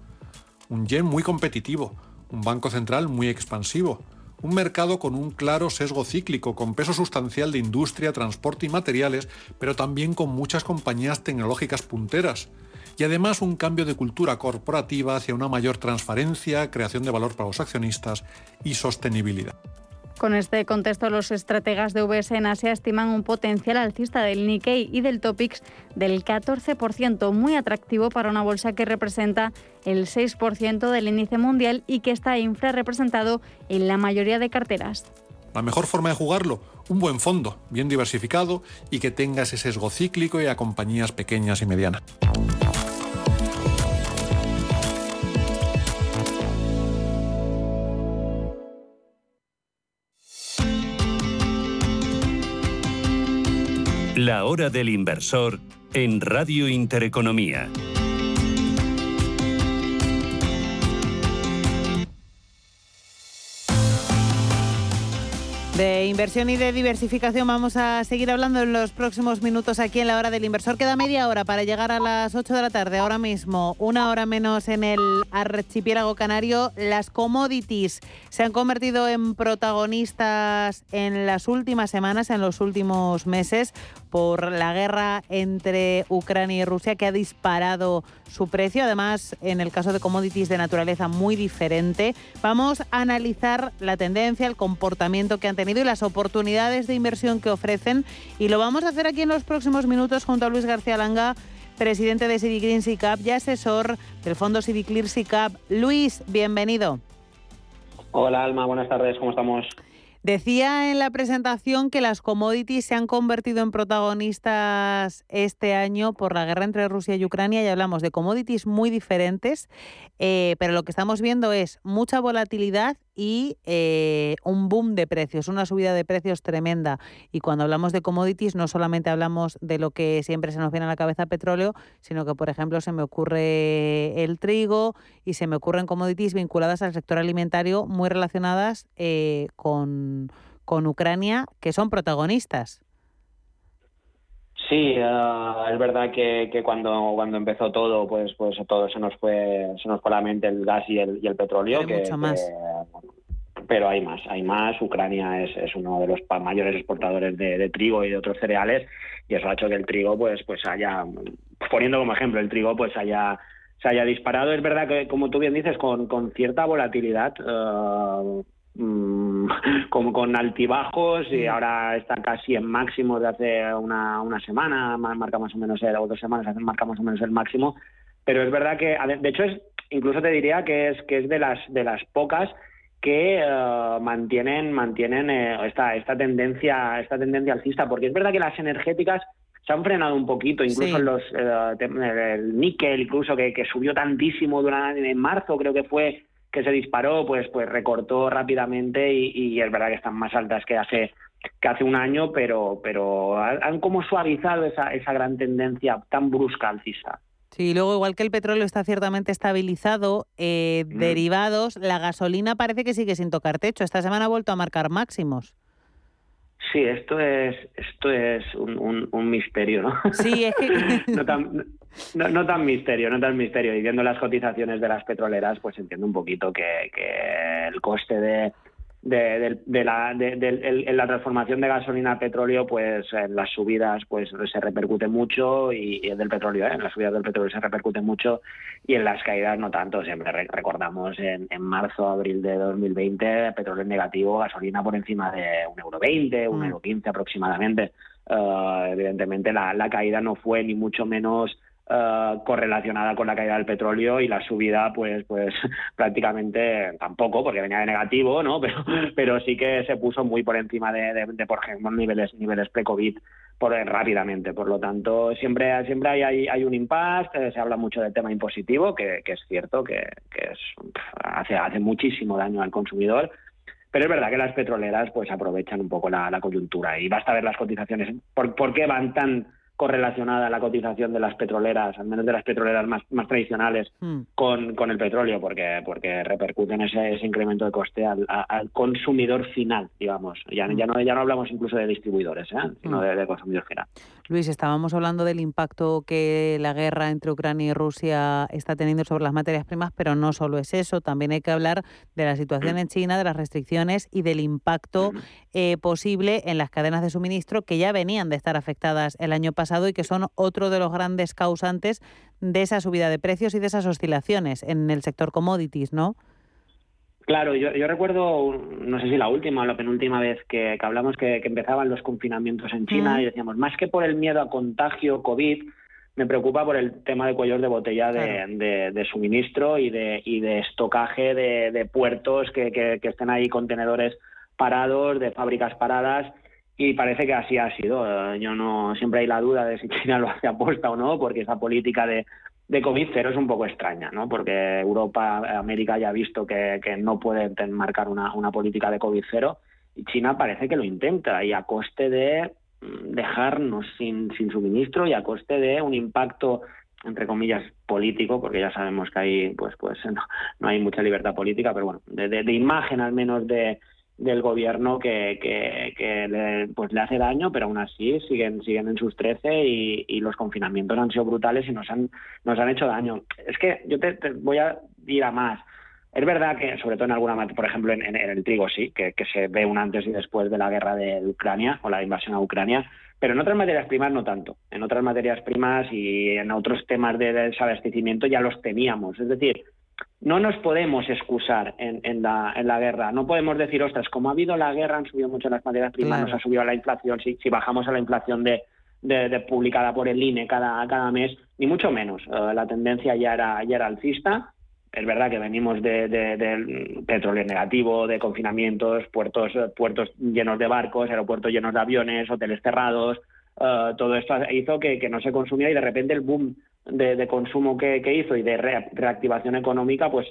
Un yen muy competitivo, un banco central muy expansivo, un mercado con un claro sesgo cíclico, con peso sustancial de industria, transporte y materiales, pero también con muchas compañías tecnológicas punteras, y además un cambio de cultura corporativa hacia una mayor transparencia, creación de valor para los accionistas y sostenibilidad. Con este contexto, los estrategas de VS en Asia estiman un potencial alcista del Nikkei y del Topix del 14%, muy atractivo para una bolsa que representa el 6% del índice mundial y que está infrarrepresentado en la mayoría de carteras. La mejor forma de jugarlo, un buen fondo, bien diversificado y que tenga ese sesgo cíclico y a compañías pequeñas y medianas. La hora del inversor en Radio Intereconomía. De inversión y de diversificación vamos a seguir hablando en los próximos minutos aquí en la hora del inversor. Queda media hora para llegar a las 8 de la tarde ahora mismo, una hora menos en el archipiélago canario. Las commodities se han convertido en protagonistas en las últimas semanas, en los últimos meses, por la guerra entre Ucrania y Rusia que ha disparado su precio. Además, en el caso de commodities de naturaleza muy diferente, vamos a analizar la tendencia, el comportamiento que han tenido y las oportunidades de inversión que ofrecen. Y lo vamos a hacer aquí en los próximos minutos junto a Luis García Langa, presidente de Green SICAP y asesor del fondo Civiclear SICAP. Luis, bienvenido. Hola Alma, buenas tardes, ¿cómo estamos? Decía en la presentación que las commodities se han convertido en protagonistas este año por la guerra entre Rusia y Ucrania y hablamos de commodities muy diferentes, eh, pero lo que estamos viendo es mucha volatilidad y eh, un boom de precios, una subida de precios tremenda. Y cuando hablamos de commodities no solamente hablamos de lo que siempre se nos viene a la cabeza petróleo, sino que por ejemplo se me ocurre el trigo y se me ocurren commodities vinculadas al sector alimentario muy relacionadas eh, con con, Ucrania que son protagonistas. Sí, eh, es verdad que, que, cuando cuando empezó todo, pues pues todo se nos fue se nos fue a la mente el gas y el, y el petróleo. que, mucho más. pero hay más, hay más. Ucrania es, es uno de los mayores exportadores de, trigo y de otros cereales y eso ha hecho que el trigo, pues pues haya, poniendo como ejemplo el trigo, pues haya se haya disparado. Es verdad que, como tú bien dices, con, con cierta volatilidad. Uh, Mm, [laughs] como con altibajos y ahora está casi en máximo de hace una, una semana, marca más o menos el, o dos semanas, marca más o menos el máximo, pero es verdad que, de hecho, es, incluso te diría que es, que es de las, de las pocas que eh, mantienen mantienen eh, esta esta tendencia esta tendencia alcista porque es verdad que las energéticas se han frenado un poquito incluso los eh, el níquel incluso que, que subió tantísimo durante en marzo creo que fue que se disparó, pues, pues recortó rápidamente y, es verdad que están más altas que hace que hace un año, pero, pero han como suavizado esa, esa gran tendencia tan brusca alcista. Sí, luego igual que el petróleo está ciertamente estabilizado, eh, mm. derivados, la gasolina parece que sigue sin tocar techo. Esta semana ha vuelto a marcar máximos. Sí, esto es esto es un, un, misterio, ¿no? Sí, es que... [laughs] no, tan, no, tan misterio, no tan misterio. Y viendo las cotizaciones de las petroleras, pues entiendo un poquito que, que el coste de, de, de, la, de, la transformación de gasolina a petróleo, pues en las subidas pues se repercute mucho y, del petróleo, ¿eh? en las subidas del petróleo se repercute mucho y en las caídas no tanto. Siempre recordamos en, en marzo, abril de 2020, petróleo negativo, gasolina por encima de un euro 20, un mm. euro 15 aproximadamente. Uh, evidentemente la, la caída no fue ni mucho menos eh, correlacionada con la caída del petróleo y la subida pues pues [laughs] prácticamente tampoco porque venía de negativo no [laughs] pero pero sí que se puso muy por encima de, por ejemplo niveles niveles pre covid por rápidamente. Por lo tanto siempre siempre hay hay, un impasse se habla mucho del tema impositivo que, es cierto que, que es, hace hace muchísimo daño al consumidor pero es verdad que las petroleras pues aprovechan un poco la, coyuntura y basta ver las cotizaciones. Por qué van tan correlacionada la cotización de las petroleras, al menos de las petroleras más, más tradicionales, hmm. con, con, el petróleo, porque, porque repercuten ese, ese incremento de coste al, al, consumidor final, digamos. Ya, hmm. ya, no, ya no hablamos incluso de distribuidores, ¿eh? sino hmm. de, consumidor final. Luis, estábamos hablando del impacto que la guerra entre Ucrania y Rusia está teniendo sobre las materias primas, pero no solo es eso, también hay que hablar de la situación en China, de las restricciones y del impacto eh, posible en las cadenas de suministro que ya venían de estar afectadas el año pasado pasado y que son otro de los grandes causantes de esa subida de precios y de esas oscilaciones en el sector commodities, ¿no? Claro, yo, recuerdo, no sé si la última o la penúltima vez que, hablamos que, empezaban los confinamientos en China y decíamos, más que por el miedo a contagio COVID, me preocupa por el tema de cuellos de botella de, suministro y de, y de estocaje de, puertos que, que, estén ahí contenedores parados, de fábricas paradas y parece que así ha sido. Yo no siempre hay la duda de si [laughs] China lo hace aposta o no, porque esa política de, COVID cero es un poco extraña, ¿no? Porque Europa, América ya ha visto que, no puede marcar una, política de COVID cero y China parece que lo intenta y a coste de mm, dejarnos sin, sin suministro y a coste de un impacto entre comillas político porque ya sabemos que ahí pues pues [laughs] no, hay mucha libertad política pero bueno de imagen al menos de, del gobierno que, le, pues le hace daño, pero aún así siguen, siguen en sus 13 y, los confinamientos han sido brutales y nos han, nos han hecho daño. Es que yo te, voy a ir a más. Es verdad que, sobre todo en alguna, por ejemplo, en, el trigo sí, que, se ve un antes y después de la guerra de Ucrania o la invasión a Ucrania, pero en otras materias primas no tanto. En otras materias primas y en otros temas de desabastecimiento ya los teníamos. Es decir, no nos podemos excusar en, la, en, la, guerra. No podemos decir, ostras, como ha habido la guerra, han subido mucho las materias primas, nos ha subido la inflación. Si, si bajamos a la inflación de, de, publicada por el INE cada, cada mes, ni mucho menos. Eh, la tendencia ya era, ya era alcista. Es verdad que venimos de, de, petróleo negativo, de confinamientos, puertos, puertos llenos de barcos, aeropuertos llenos de aviones, hoteles cerrados. Eh, todo esto hizo que, que no se consumía y de repente el boom de, consumo que, hizo y de reactivación económica, pues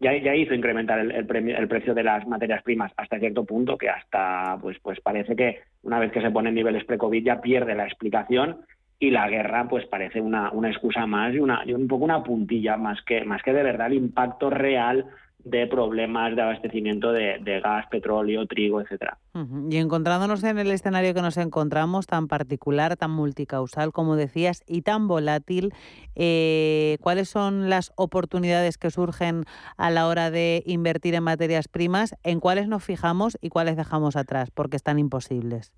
ya, hizo incrementar el, el, precio de las materias primas hasta cierto punto que hasta pues pues parece que una vez que se pone en niveles pre-COVID ya pierde la explicación y la guerra pues parece una, una excusa más y una y un poco una puntilla más que más que de verdad el impacto real de problemas de abastecimiento de, gas, petróleo, trigo, etcétera. Y encontrándonos en el escenario que nos encontramos, tan particular, tan multicausal, como decías, y tan volátil, eh, ¿cuáles son las oportunidades que surgen a la hora de invertir en materias primas? ¿En cuáles nos fijamos y cuáles dejamos atrás? Porque están imposibles.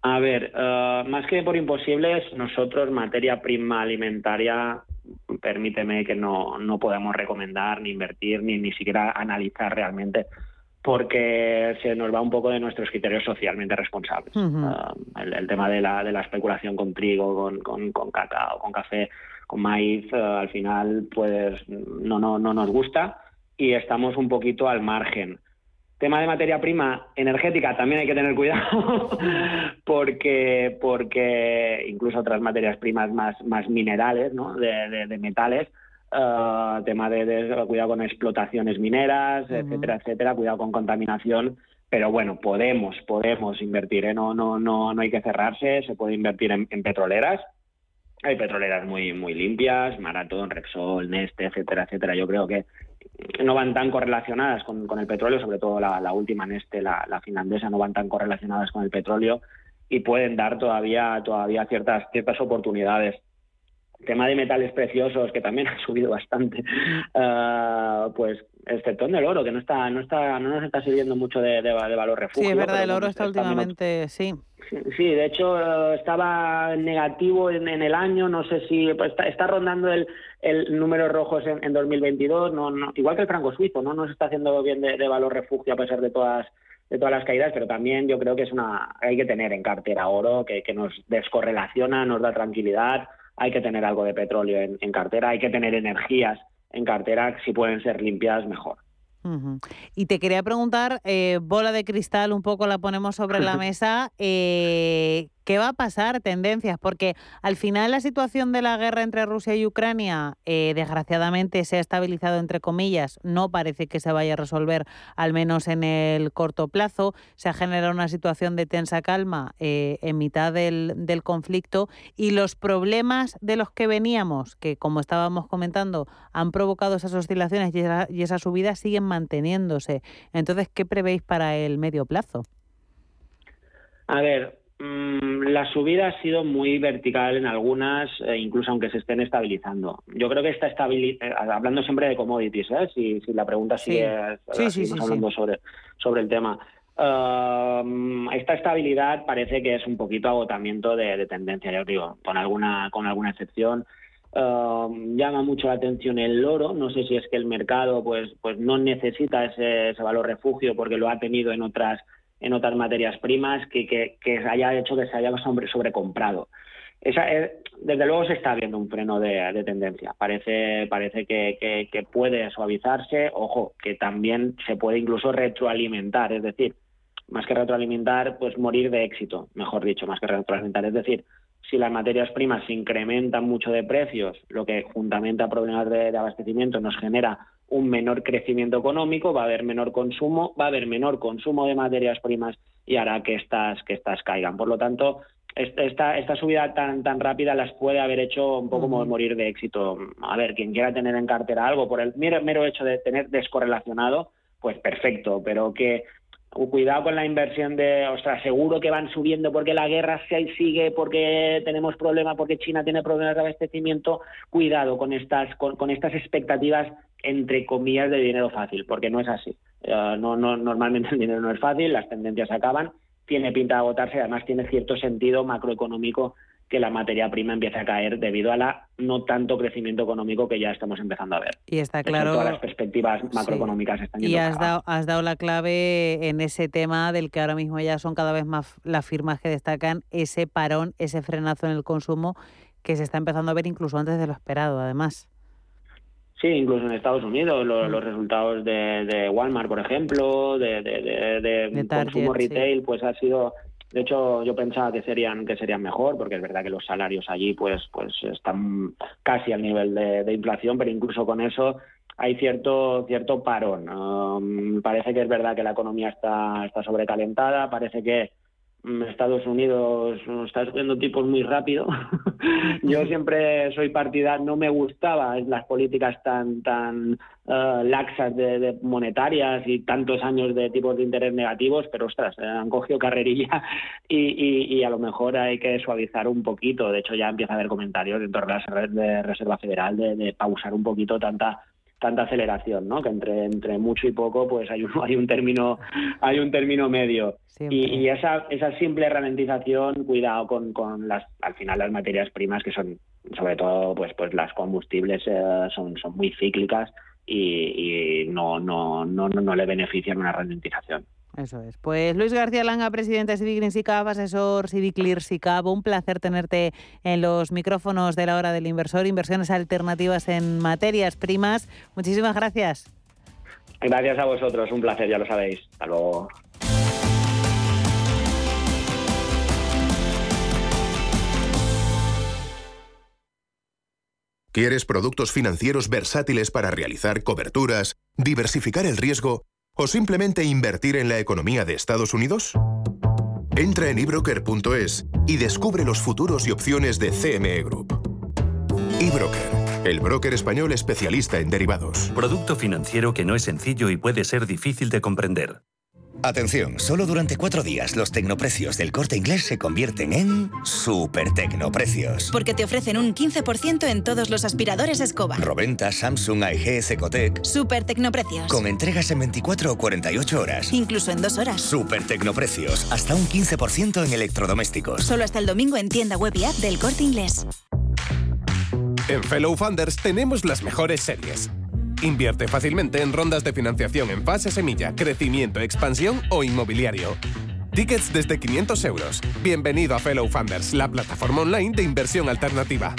A ver, eh, más que por imposibles, nosotros materia prima alimentaria permíteme que no, no podemos recomendar ni invertir ni ni siquiera analizar realmente porque se nos va un poco de nuestros criterios socialmente responsables. Ah, el, tema de la, de la especulación con trigo, con, con, con cacao, con café, con maíz, ah, al final pues no, no, no nos gusta y estamos un poquito al margen. Tema de materia prima energética también hay que tener cuidado [laughs] porque porque incluso otras materias primas más más minerales, ¿no? de, de, metales, uh, tema de, cuidado con explotaciones mineras, etcétera, etcétera, cuidado con contaminación. Pero bueno, podemos podemos invertir, ¿eh? no no no no hay que cerrarse, se puede invertir en, en petroleras. Hay petroleras muy muy limpias, Maratón, Repsol, Neste, etcétera, etcétera. Yo creo que no van tan correlacionadas con, el petróleo, sobre todo la, última en este, la, finlandesa, no van tan correlacionadas con el petróleo y pueden dar todavía, todavía ciertas, ciertas oportunidades. El tema de metales preciosos, que también [laughs] ha subido bastante, uh, pues excepto en el oro, que no está, no está, no nos está sirviendo mucho de, valor refugio. Sí, es verdad, el oro está últimamente, sí. Sí, de hecho estaba negativo en, el año, no sé si pues, está, rondando el, el número rojos en, 2022, no, no, igual que el franco suizo, no nos está haciendo bien de, valor refugio a pesar de todas de todas las caídas, pero también yo creo que es una hay que tener en cartera oro que, que nos descorrelaciona, nos da tranquilidad, hay que tener algo de petróleo en, cartera, hay que tener energías en cartera, si pueden ser limpias, mejor. Y te quería preguntar, eh, bola de cristal, un poco la ponemos sobre la [laughs] mesa, eh, ¿Qué va a pasar? Tendencias, porque al final la situación de la guerra entre Rusia y Ucrania, eh, desgraciadamente, se ha estabilizado entre comillas, no parece que se vaya a resolver, al menos en el corto plazo. Se ha generado una situación de tensa calma en mitad del, del, conflicto y los problemas de los que veníamos, que como estábamos comentando, han provocado esas oscilaciones y, y esas subidas, siguen manteniéndose. Entonces, ¿qué prevéis para el medio plazo? A ver, Mm, la subida ha sido muy vertical en algunas, eh, incluso aunque se estén estabilizando. Yo creo que está eh, hablando siempre de commodities, ¿eh? si, si la pregunta sigue, hablando sobre, sobre el tema. Um, esta estabilidad parece que es un poquito agotamiento de, tendencia, ya os digo, con alguna, con alguna excepción. Um, llama mucho la atención el oro. No sé si es que el mercado pues, pues no necesita ese, valor refugio porque lo ha tenido en otras, en otras materias primas que, que, haya hecho que se haya sobre, sobrecomprado. Eh, desde luego se está viendo un freno de, tendencia. Parece, parece que, que, puede suavizarse. Ojo, que también se puede incluso retroalimentar. Es decir, más que retroalimentar, pues morir de éxito, mejor dicho, más que retroalimentar. Es decir, si las materias primas se incrementan mucho de precios, lo que juntamente a problemas de, abastecimiento nos genera un menor crecimiento económico, va a haber menor consumo, va a haber menor consumo de materias primas y hará que estas, que estas caigan. Por lo tanto, esta, esta subida tan, tan rápida las puede haber hecho un poco como morir de éxito. A ver, quien quiera tener en cartera algo por el mero, mero hecho de tener descorrelacionado, pues perfecto, pero que cuidado con la inversión de, ostras, seguro que van subiendo porque la guerra sigue, porque tenemos problemas, porque China tiene problemas de abastecimiento, cuidado con estas, con, estas expectativas entre comillas de dinero fácil, porque no es así. Eh, no, no, normalmente el dinero no es fácil, las tendencias acaban, tiene pinta de agotarse, además tiene cierto sentido macroeconómico que la materia prima empiece a caer debido a la no tanto crecimiento económico que ya estamos empezando a ver. Y está claro. todas las perspectivas macroeconómicas están Y has dado, has dado la clave en ese tema del que ahora mismo ya son cada vez más las firmas que destacan ese parón, ese frenazo en el consumo que se está empezando a ver incluso antes de lo esperado, además. Sí, incluso en Estados Unidos, los, mm. resultados de, Walmart, por ejemplo, de, de, consumo retail, pues ha sido de hecho, yo pensaba que serían que serían mejor, porque es verdad que los salarios allí pues pues están casi al nivel de, inflación, pero incluso con eso hay cierto cierto parón. Um, parece que es verdad que la economía está está sobrecalentada, parece que Estados Unidos está subiendo tipos muy rápido. [laughs] Yo siempre soy partidario, no me gustaban las políticas tan tan eh, laxas de, monetarias y tantos años de tipos de interés negativos, pero ostras, eh, han cogido carrerilla [laughs] y, a lo mejor hay que suavizar un poquito. De hecho, ya empieza a haber comentarios dentro de la Reserva Federal de pausar un poquito tanta tanta aceleración, ¿no? Que entre, entre mucho y poco, pues hay un, [laughs] hay un término, hay un término medio. Y, esa, esa simple ralentización, cuidado con, con las, al final las materias primas que son, sobre todo, pues, pues las combustibles eh, son, son muy cíclicas y, y no, no, no, no le benefician una ralentización. Eso es. Pues Luis García Langa, presidente de Civic SICAP, asesor Civiclear SICAP, un placer tenerte en los micrófonos de la hora del inversor, inversiones alternativas en materias primas. Muchísimas gracias. Gracias a vosotros, un placer, ya lo sabéis. Hasta luego. ¿Quieres productos financieros versátiles para realizar coberturas, diversificar el riesgo o simplemente invertir en la economía de Estados Unidos? Entra en ebroker.es y descubre los futuros y opciones de CME Group. eBroker, el broker español especialista en derivados. Producto financiero que no es sencillo y puede ser difícil de comprender. Atención, solo durante cuatro días los tecnoprecios del corte inglés se convierten en super tecnoprecios. Porque te ofrecen un 15% en todos los aspiradores escoba. Roventa, Samsung, AEG, Ecotec. Super tecnoprecios. Con entregas en 24 o 48 horas. Incluso en dos horas. Super tecnoprecios. Hasta un 15% en electrodomésticos. Solo hasta el domingo en tienda web y app del corte inglés. En Fellow Funders tenemos las mejores series Invierte fácilmente en rondas de financiación en fase semilla, crecimiento, expansión o inmobiliario. Tickets desde 500 euros. Bienvenido a Fellow Funders, la plataforma online de inversión alternativa.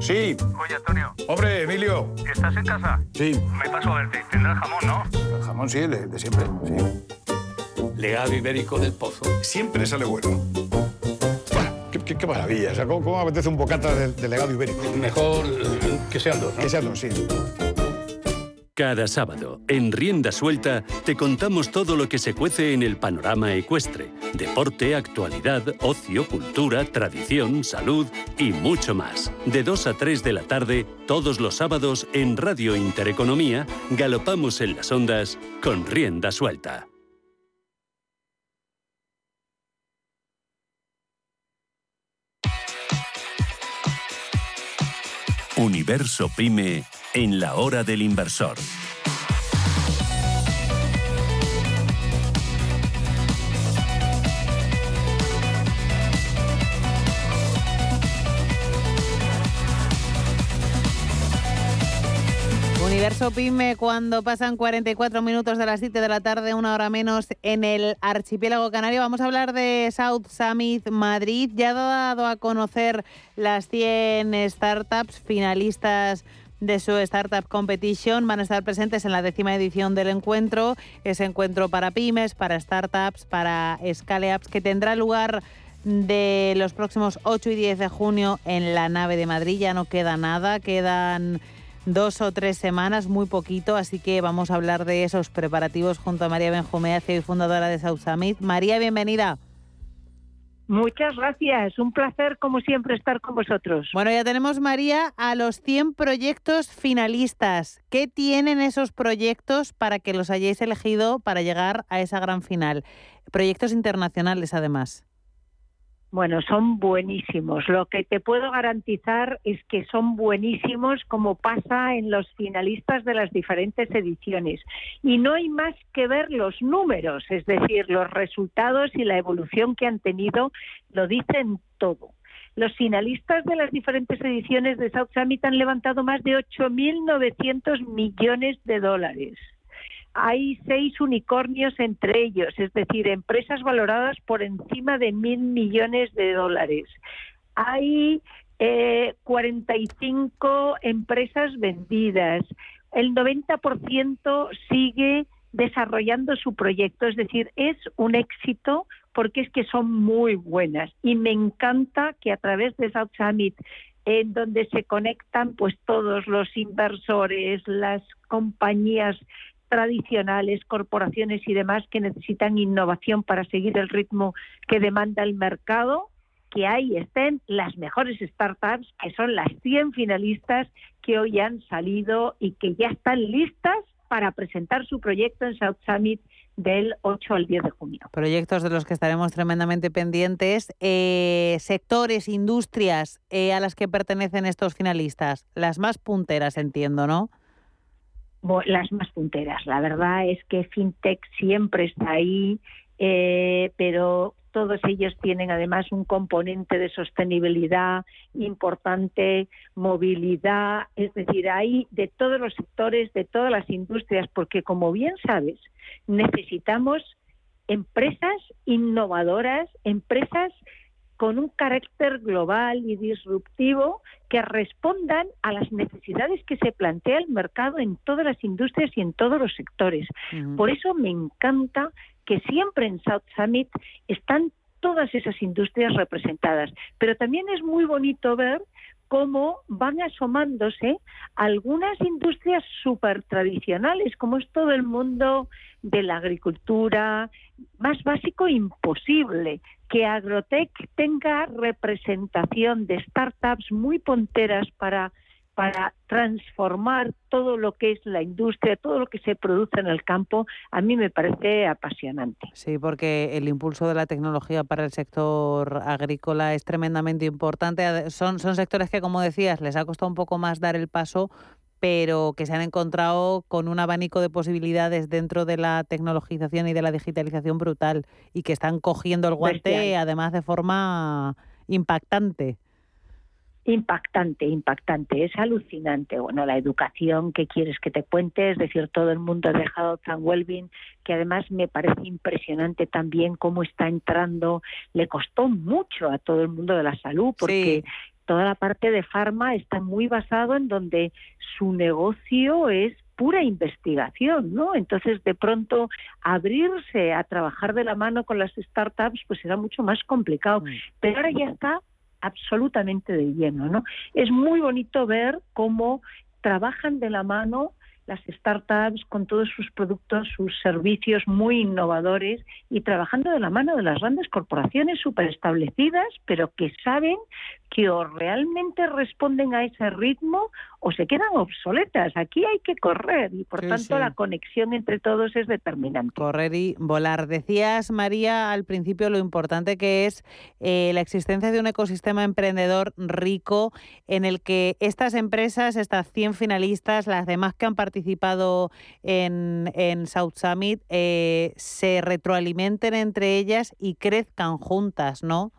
Sí. Oye, Antonio. Hombre, Emilio. ¿Estás en casa? Sí. Me paso a verte. Tendrás jamón, ¿no? El jamón sí, el de siempre, sí. Legado ibérico del pozo. Siempre sale bueno. Qué, maravilla. O sea, ¿cómo, apetece un bocata del, legado ibérico? Mejor que sean dos, Que sean dos, sí. Cada sábado, en Rienda Suelta, te contamos todo lo que se cuece en el panorama ecuestre. Deporte, actualidad, ocio, cultura, tradición, salud y mucho más. De 2 a 3 de la tarde, todos los sábados, en Radio Intereconomía, galopamos en las ondas con Rienda Suelta. Universo Pyme en la hora del inversor. Universo Pyme cuando pasan 44 minutos de las 7 de la tarde, una hora menos en el archipiélago canario. Vamos a hablar de South Summit Madrid. Ya ha dado a conocer las 100 startups finalistas de su Startup Competition. Van a estar presentes en la décima edición del encuentro. Ese encuentro para pymes, para startups, para scale-ups que tendrá lugar de los próximos 8 y 10 de junio en la nave de Madrid. Ya no queda nada, quedan dos o tres semanas, muy poquito, así que vamos a hablar de esos preparativos junto a María Benjumea, CEO y fundadora de South Summit. María, bienvenida. Muchas gracias, un placer como siempre estar con vosotros. Bueno, ya tenemos, María, a los 100 proyectos finalistas. ¿Qué tienen esos proyectos para que los hayáis elegido para llegar a esa gran final? Proyectos internacionales, además. Bueno, son buenísimos. Lo que te puedo garantizar es que son buenísimos como pasa en los finalistas de las diferentes ediciones. Y no hay más que ver los números, es decir, los resultados y la evolución que han tenido lo dicen todo. Los finalistas de las diferentes ediciones de South Summit han levantado más de 8.900 millones de dólares hay seis unicornios entre ellos, es decir, empresas valoradas por encima de mil millones de dólares. Hay eh, 45 empresas vendidas. El 90% sigue desarrollando su proyecto, es decir, es un éxito porque es que son muy buenas y me encanta que a través de South Summit en donde se conectan pues todos los inversores, las compañías tradicionales, corporaciones y demás que necesitan innovación para seguir el ritmo que demanda el mercado, que ahí estén las mejores startups, que son las 100 finalistas que hoy han salido y que ya están listas para presentar su proyecto en South Summit del 8 al 10 de junio. Proyectos de los que estaremos tremendamente pendientes. Eh, sectores, industrias eh, a las que pertenecen estos finalistas, las más punteras, entiendo, ¿no? Las más punteras. La verdad es que FinTech siempre está ahí, eh, pero todos ellos tienen además un componente de sostenibilidad importante, movilidad, es decir, hay de todos los sectores, de todas las industrias, porque como bien sabes, necesitamos empresas innovadoras, empresas con un carácter global y disruptivo que respondan a las necesidades que se plantea el mercado en todas las industrias y en todos los sectores. Por eso me encanta que siempre en South Summit están todas esas industrias representadas. Pero también es muy bonito ver cómo van asomándose algunas industrias súper tradicionales, como es todo el mundo de la agricultura, más básico imposible, que Agrotech tenga representación de startups muy punteras para para transformar todo lo que es la industria, todo lo que se produce en el campo, a mí me parece apasionante. Sí, porque el impulso de la tecnología para el sector agrícola es tremendamente importante. Son, son sectores que, como decías, les ha costado un poco más dar el paso, pero que se han encontrado con un abanico de posibilidades dentro de la tecnologización y de la digitalización brutal y que están cogiendo el guante, además de forma impactante. Impactante, impactante, es alucinante. Bueno, la educación que quieres que te cuente, es decir, todo el mundo ha dejado tan Wellbeing, que además me parece impresionante también cómo está entrando. Le costó mucho a todo el mundo de la salud porque toda la parte de farma está muy basado en donde su negocio es pura investigación, ¿no? Entonces, de pronto, abrirse a trabajar de la mano con las startups, pues era mucho más complicado. Mm. Pero ahora ya está absolutamente de lleno, ¿no? Es muy bonito ver cómo trabajan de la mano las startups con todos sus productos, sus servicios muy innovadores y trabajando de la mano de las grandes corporaciones súper establecidas, pero que saben que o realmente responden a ese ritmo o se quedan obsoletas. Aquí hay que correr y por tanto la conexión entre todos es determinante. Correr y volar. Decías, María, al principio lo importante que es eh, la existencia de un ecosistema emprendedor rico en el que estas empresas, estas 100 finalistas, las demás que han participado en, en South Summit, eh, se retroalimenten entre ellas y crezcan juntas, ¿no?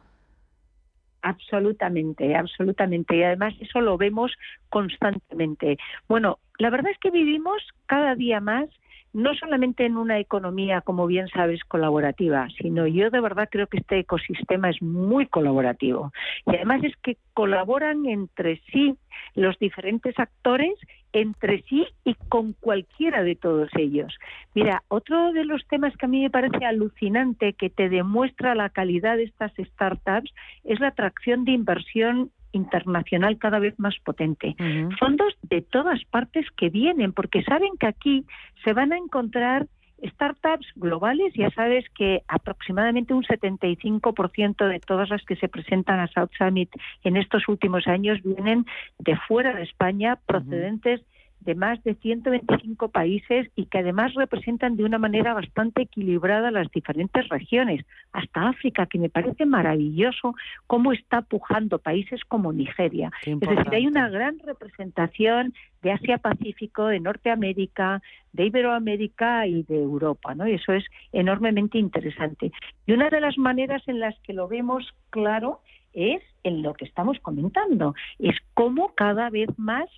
Absolutamente, absolutamente. Y además eso lo vemos constantemente. Bueno, la verdad es que vivimos cada día más no solamente en una economía, como bien sabes, colaborativa, sino yo de verdad creo que este ecosistema es muy colaborativo. Y además es que colaboran entre sí los diferentes actores, entre sí y con cualquiera de todos ellos. Mira, otro de los temas que a mí me parece alucinante, que te demuestra la calidad de estas startups, es la atracción de inversión internacional cada vez más potente. Fondos de todas partes que vienen, porque saben que aquí se van a encontrar startups globales, ya sabes que aproximadamente un 75% de todas las que se presentan a South Summit en estos últimos años vienen de fuera de España, procedentes de más de 125 países y que además representan de una manera bastante equilibrada las diferentes regiones, hasta África, que me parece maravilloso cómo está pujando países como Nigeria. Es decir, hay una gran representación de Asia-Pacífico, de Norteamérica, de Iberoamérica y de Europa, ¿no? Y eso es enormemente interesante. Y una de las maneras en las que lo vemos claro es en lo que estamos comentando, es cómo cada vez más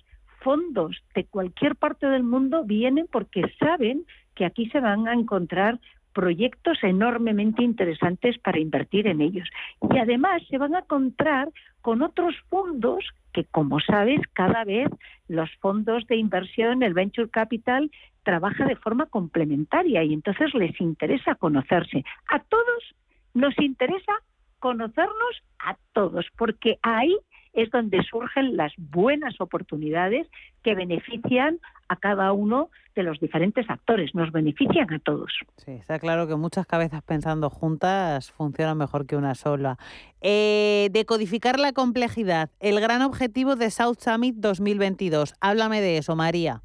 fondos de cualquier parte del mundo vienen porque saben que aquí se van a encontrar proyectos enormemente interesantes para invertir en ellos. Y además se van a encontrar con otros fondos que, como sabes, cada vez los fondos de inversión, el venture capital, trabaja de forma complementaria y entonces les interesa conocerse. A todos nos interesa conocernos a todos, porque ahí es donde surgen las buenas oportunidades que benefician a cada uno de los diferentes actores, nos benefician a todos. Sí, está claro que muchas cabezas pensando juntas funcionan mejor que una sola. Eh, decodificar la complejidad, el gran objetivo de South Summit 2022. Háblame de eso, María.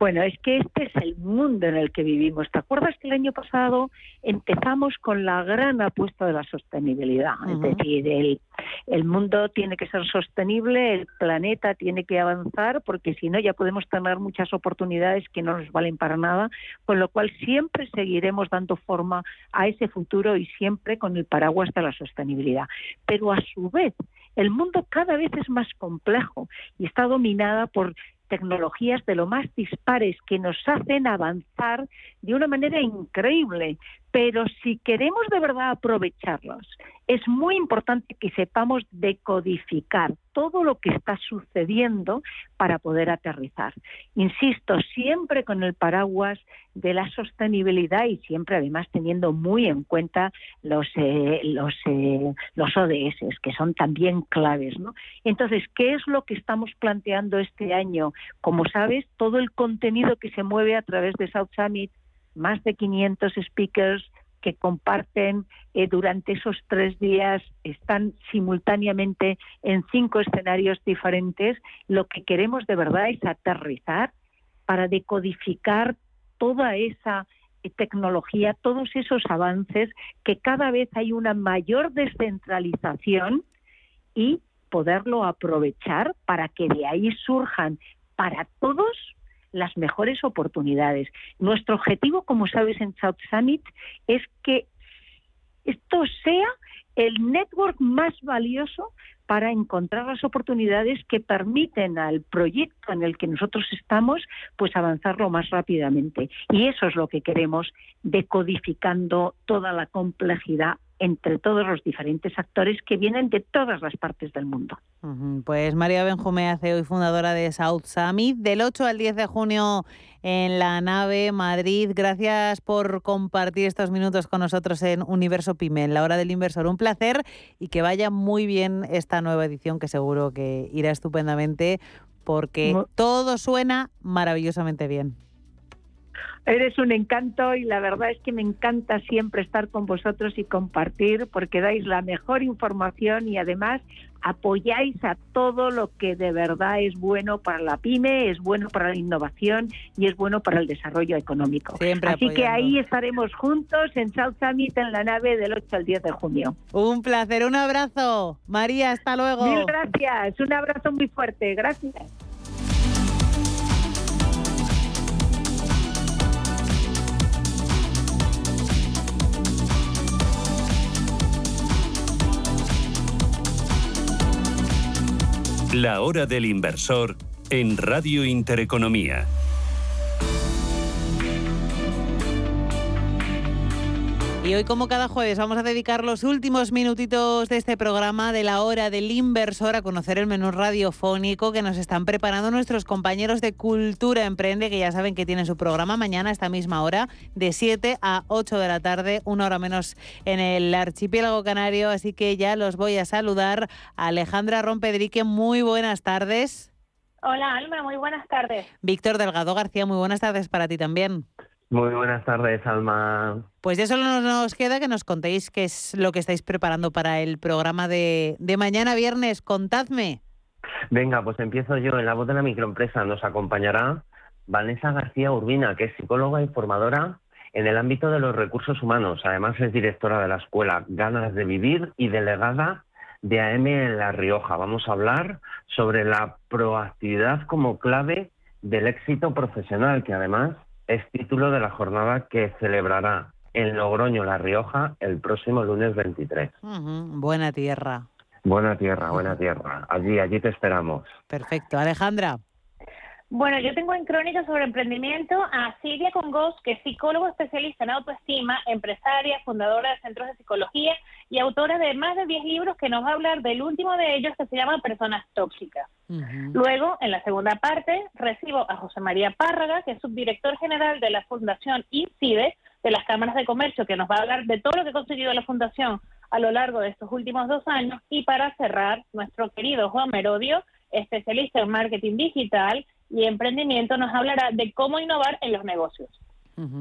Bueno, es que este es el mundo en el que vivimos. ¿Te acuerdas que el año pasado empezamos con la gran apuesta de la sostenibilidad? Es decir, el, el mundo tiene que ser sostenible, el planeta tiene que avanzar, porque si no ya podemos tener muchas oportunidades que no nos valen para nada, con lo cual siempre seguiremos dando forma a ese futuro y siempre con el paraguas de la sostenibilidad. Pero a su vez, el mundo cada vez es más complejo y está dominada por tecnologías de lo más dispares que nos hacen avanzar de una manera increíble. Pero si queremos de verdad aprovecharlos, es muy importante que sepamos decodificar todo lo que está sucediendo para poder aterrizar. Insisto, siempre con el paraguas de la sostenibilidad y siempre además teniendo muy en cuenta los, eh, los, eh, los ODS, que son también claves. ¿no? Entonces, ¿qué es lo que estamos planteando este año? Como sabes, todo el contenido que se mueve a través de South Summit más de 500 speakers que comparten eh, durante esos tres días, están simultáneamente en cinco escenarios diferentes. Lo que queremos de verdad es aterrizar para decodificar toda esa eh, tecnología, todos esos avances, que cada vez hay una mayor descentralización y poderlo aprovechar para que de ahí surjan para todos las mejores oportunidades. Nuestro objetivo, como sabes, en South Summit es que esto sea el network más valioso para encontrar las oportunidades que permiten al proyecto en el que nosotros estamos pues avanzarlo más rápidamente y eso es lo que queremos decodificando toda la complejidad entre todos los diferentes actores que vienen de todas las partes del mundo. Pues María Benjumea, CEO y fundadora de South Summit, del 8 al 10 de junio en la nave Madrid. Gracias por compartir estos minutos con nosotros en Universo Pyme, en la hora del inversor. Un placer y que vaya muy bien esta nueva edición, que seguro que irá estupendamente, porque todo suena maravillosamente bien. Eres un encanto y la verdad es que me encanta siempre estar con vosotros y compartir porque dais la mejor información y además apoyáis a todo lo que de verdad es bueno para la pyme, es bueno para la innovación y es bueno para el desarrollo económico. Así que ahí estaremos juntos en South Summit en la nave del 8 al 10 de junio. Un placer, un abrazo. María, hasta luego. Mil gracias, un abrazo muy fuerte. Gracias. La hora del inversor en Radio Intereconomía. Y hoy, como cada jueves, vamos a dedicar los últimos minutitos de este programa de la hora del inversor a conocer el menú radiofónico que nos están preparando nuestros compañeros de Cultura Emprende, que ya saben que tienen su programa mañana a esta misma hora, de 7 a 8 de la tarde, una hora menos en el archipiélago canario. Así que ya los voy a saludar. Alejandra Rompedrique, muy buenas tardes. Hola, Alma, muy buenas tardes. Víctor Delgado García, muy buenas tardes para ti también. Muy buenas tardes, Alma. Pues ya solo nos queda que nos contéis qué es lo que estáis preparando para el programa de, de mañana viernes. Contadme. Venga, pues empiezo yo. En la voz de la microempresa nos acompañará Vanessa García Urbina, que es psicóloga y formadora en el ámbito de los recursos humanos. Además es directora de la escuela Ganas de Vivir y delegada de AM en La Rioja. Vamos a hablar sobre la proactividad como clave del éxito profesional, que además es título de la jornada que celebrará en Logroño, La Rioja, el próximo lunes 23. Buena tierra. Buena tierra, buena tierra. Allí, allí te esperamos. Perfecto. Alejandra. Bueno, yo tengo en Crónica sobre emprendimiento a Silvia Congos, que es psicólogo especialista en autoestima, empresaria, fundadora de centros de psicología y autora de más de 10 libros que nos va a hablar del último de ellos que se llama Personas Tóxicas. Luego, en la segunda parte, recibo a José María Párraga, que es subdirector general de la Fundación INCIDE, de las cámaras de comercio, que nos va a hablar de todo lo que ha conseguido la Fundación a lo largo de estos últimos dos años. Y para cerrar, nuestro querido Juan Merodio, especialista en marketing digital y emprendimiento, nos hablará de cómo innovar en los negocios.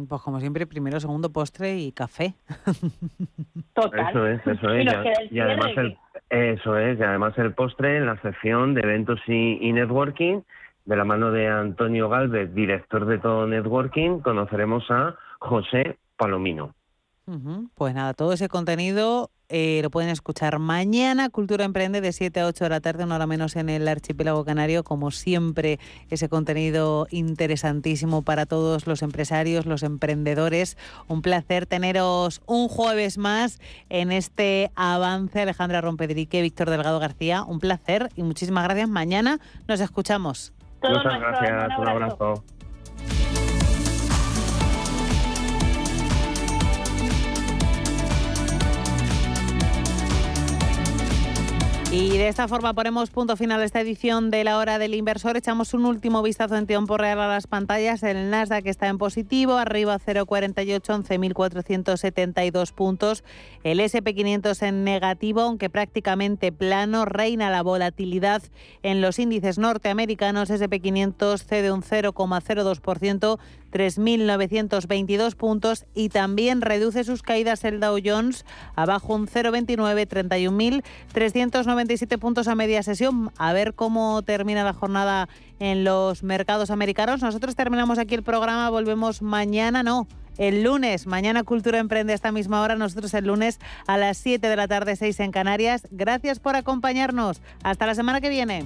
Pues como siempre, primero, segundo postre y café. [laughs] Total. Eso es, eso es. Y, además el, eso es, y además el postre en la sección de eventos y, networking, de la mano de Antonio Galvez, director de todo networking, conoceremos a José Palomino. Pues nada, todo ese contenido eh, lo pueden escuchar mañana. Cultura Emprende de 7 a 8 de la tarde, una hora menos en el archipiélago canario. Como siempre, ese contenido interesantísimo para todos los empresarios, los emprendedores. Un placer teneros un jueves más en este avance. Alejandra Rompedrique, Víctor Delgado García, un placer y muchísimas gracias. Mañana nos escuchamos. Muchas gracias, un abrazo. Y de esta forma ponemos punto final a esta edición de la hora del inversor. Echamos un último vistazo en tiempo real a las pantallas. El Nasdaq está en positivo, arriba 0,48, 11.472 puntos. El SP500 en negativo, aunque prácticamente plano. Reina la volatilidad en los índices norteamericanos. SP500 cede un 0,02%, 3.922 puntos. Y también reduce sus caídas el Dow Jones, abajo un 0,29, 31.390 27 puntos a media sesión. A ver cómo termina la jornada en los mercados americanos. Nosotros terminamos aquí el programa, volvemos mañana, no, el lunes. Mañana Cultura Emprende a esta misma hora. Nosotros el lunes a las 7 de la tarde, 6 en Canarias. Gracias por acompañarnos. Hasta la semana que viene.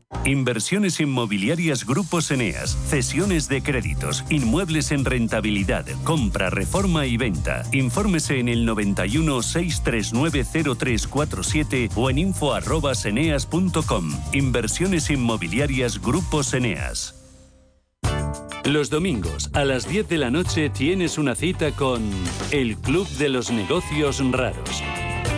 Inversiones inmobiliarias Grupos Eneas, cesiones de créditos, inmuebles en rentabilidad, compra, reforma y venta. Infórmese en el 91 639 0347 o en info@eneas.com. Inversiones inmobiliarias Grupos Eneas. Los domingos a las 10 de la noche tienes una cita con El Club de los Negocios Raros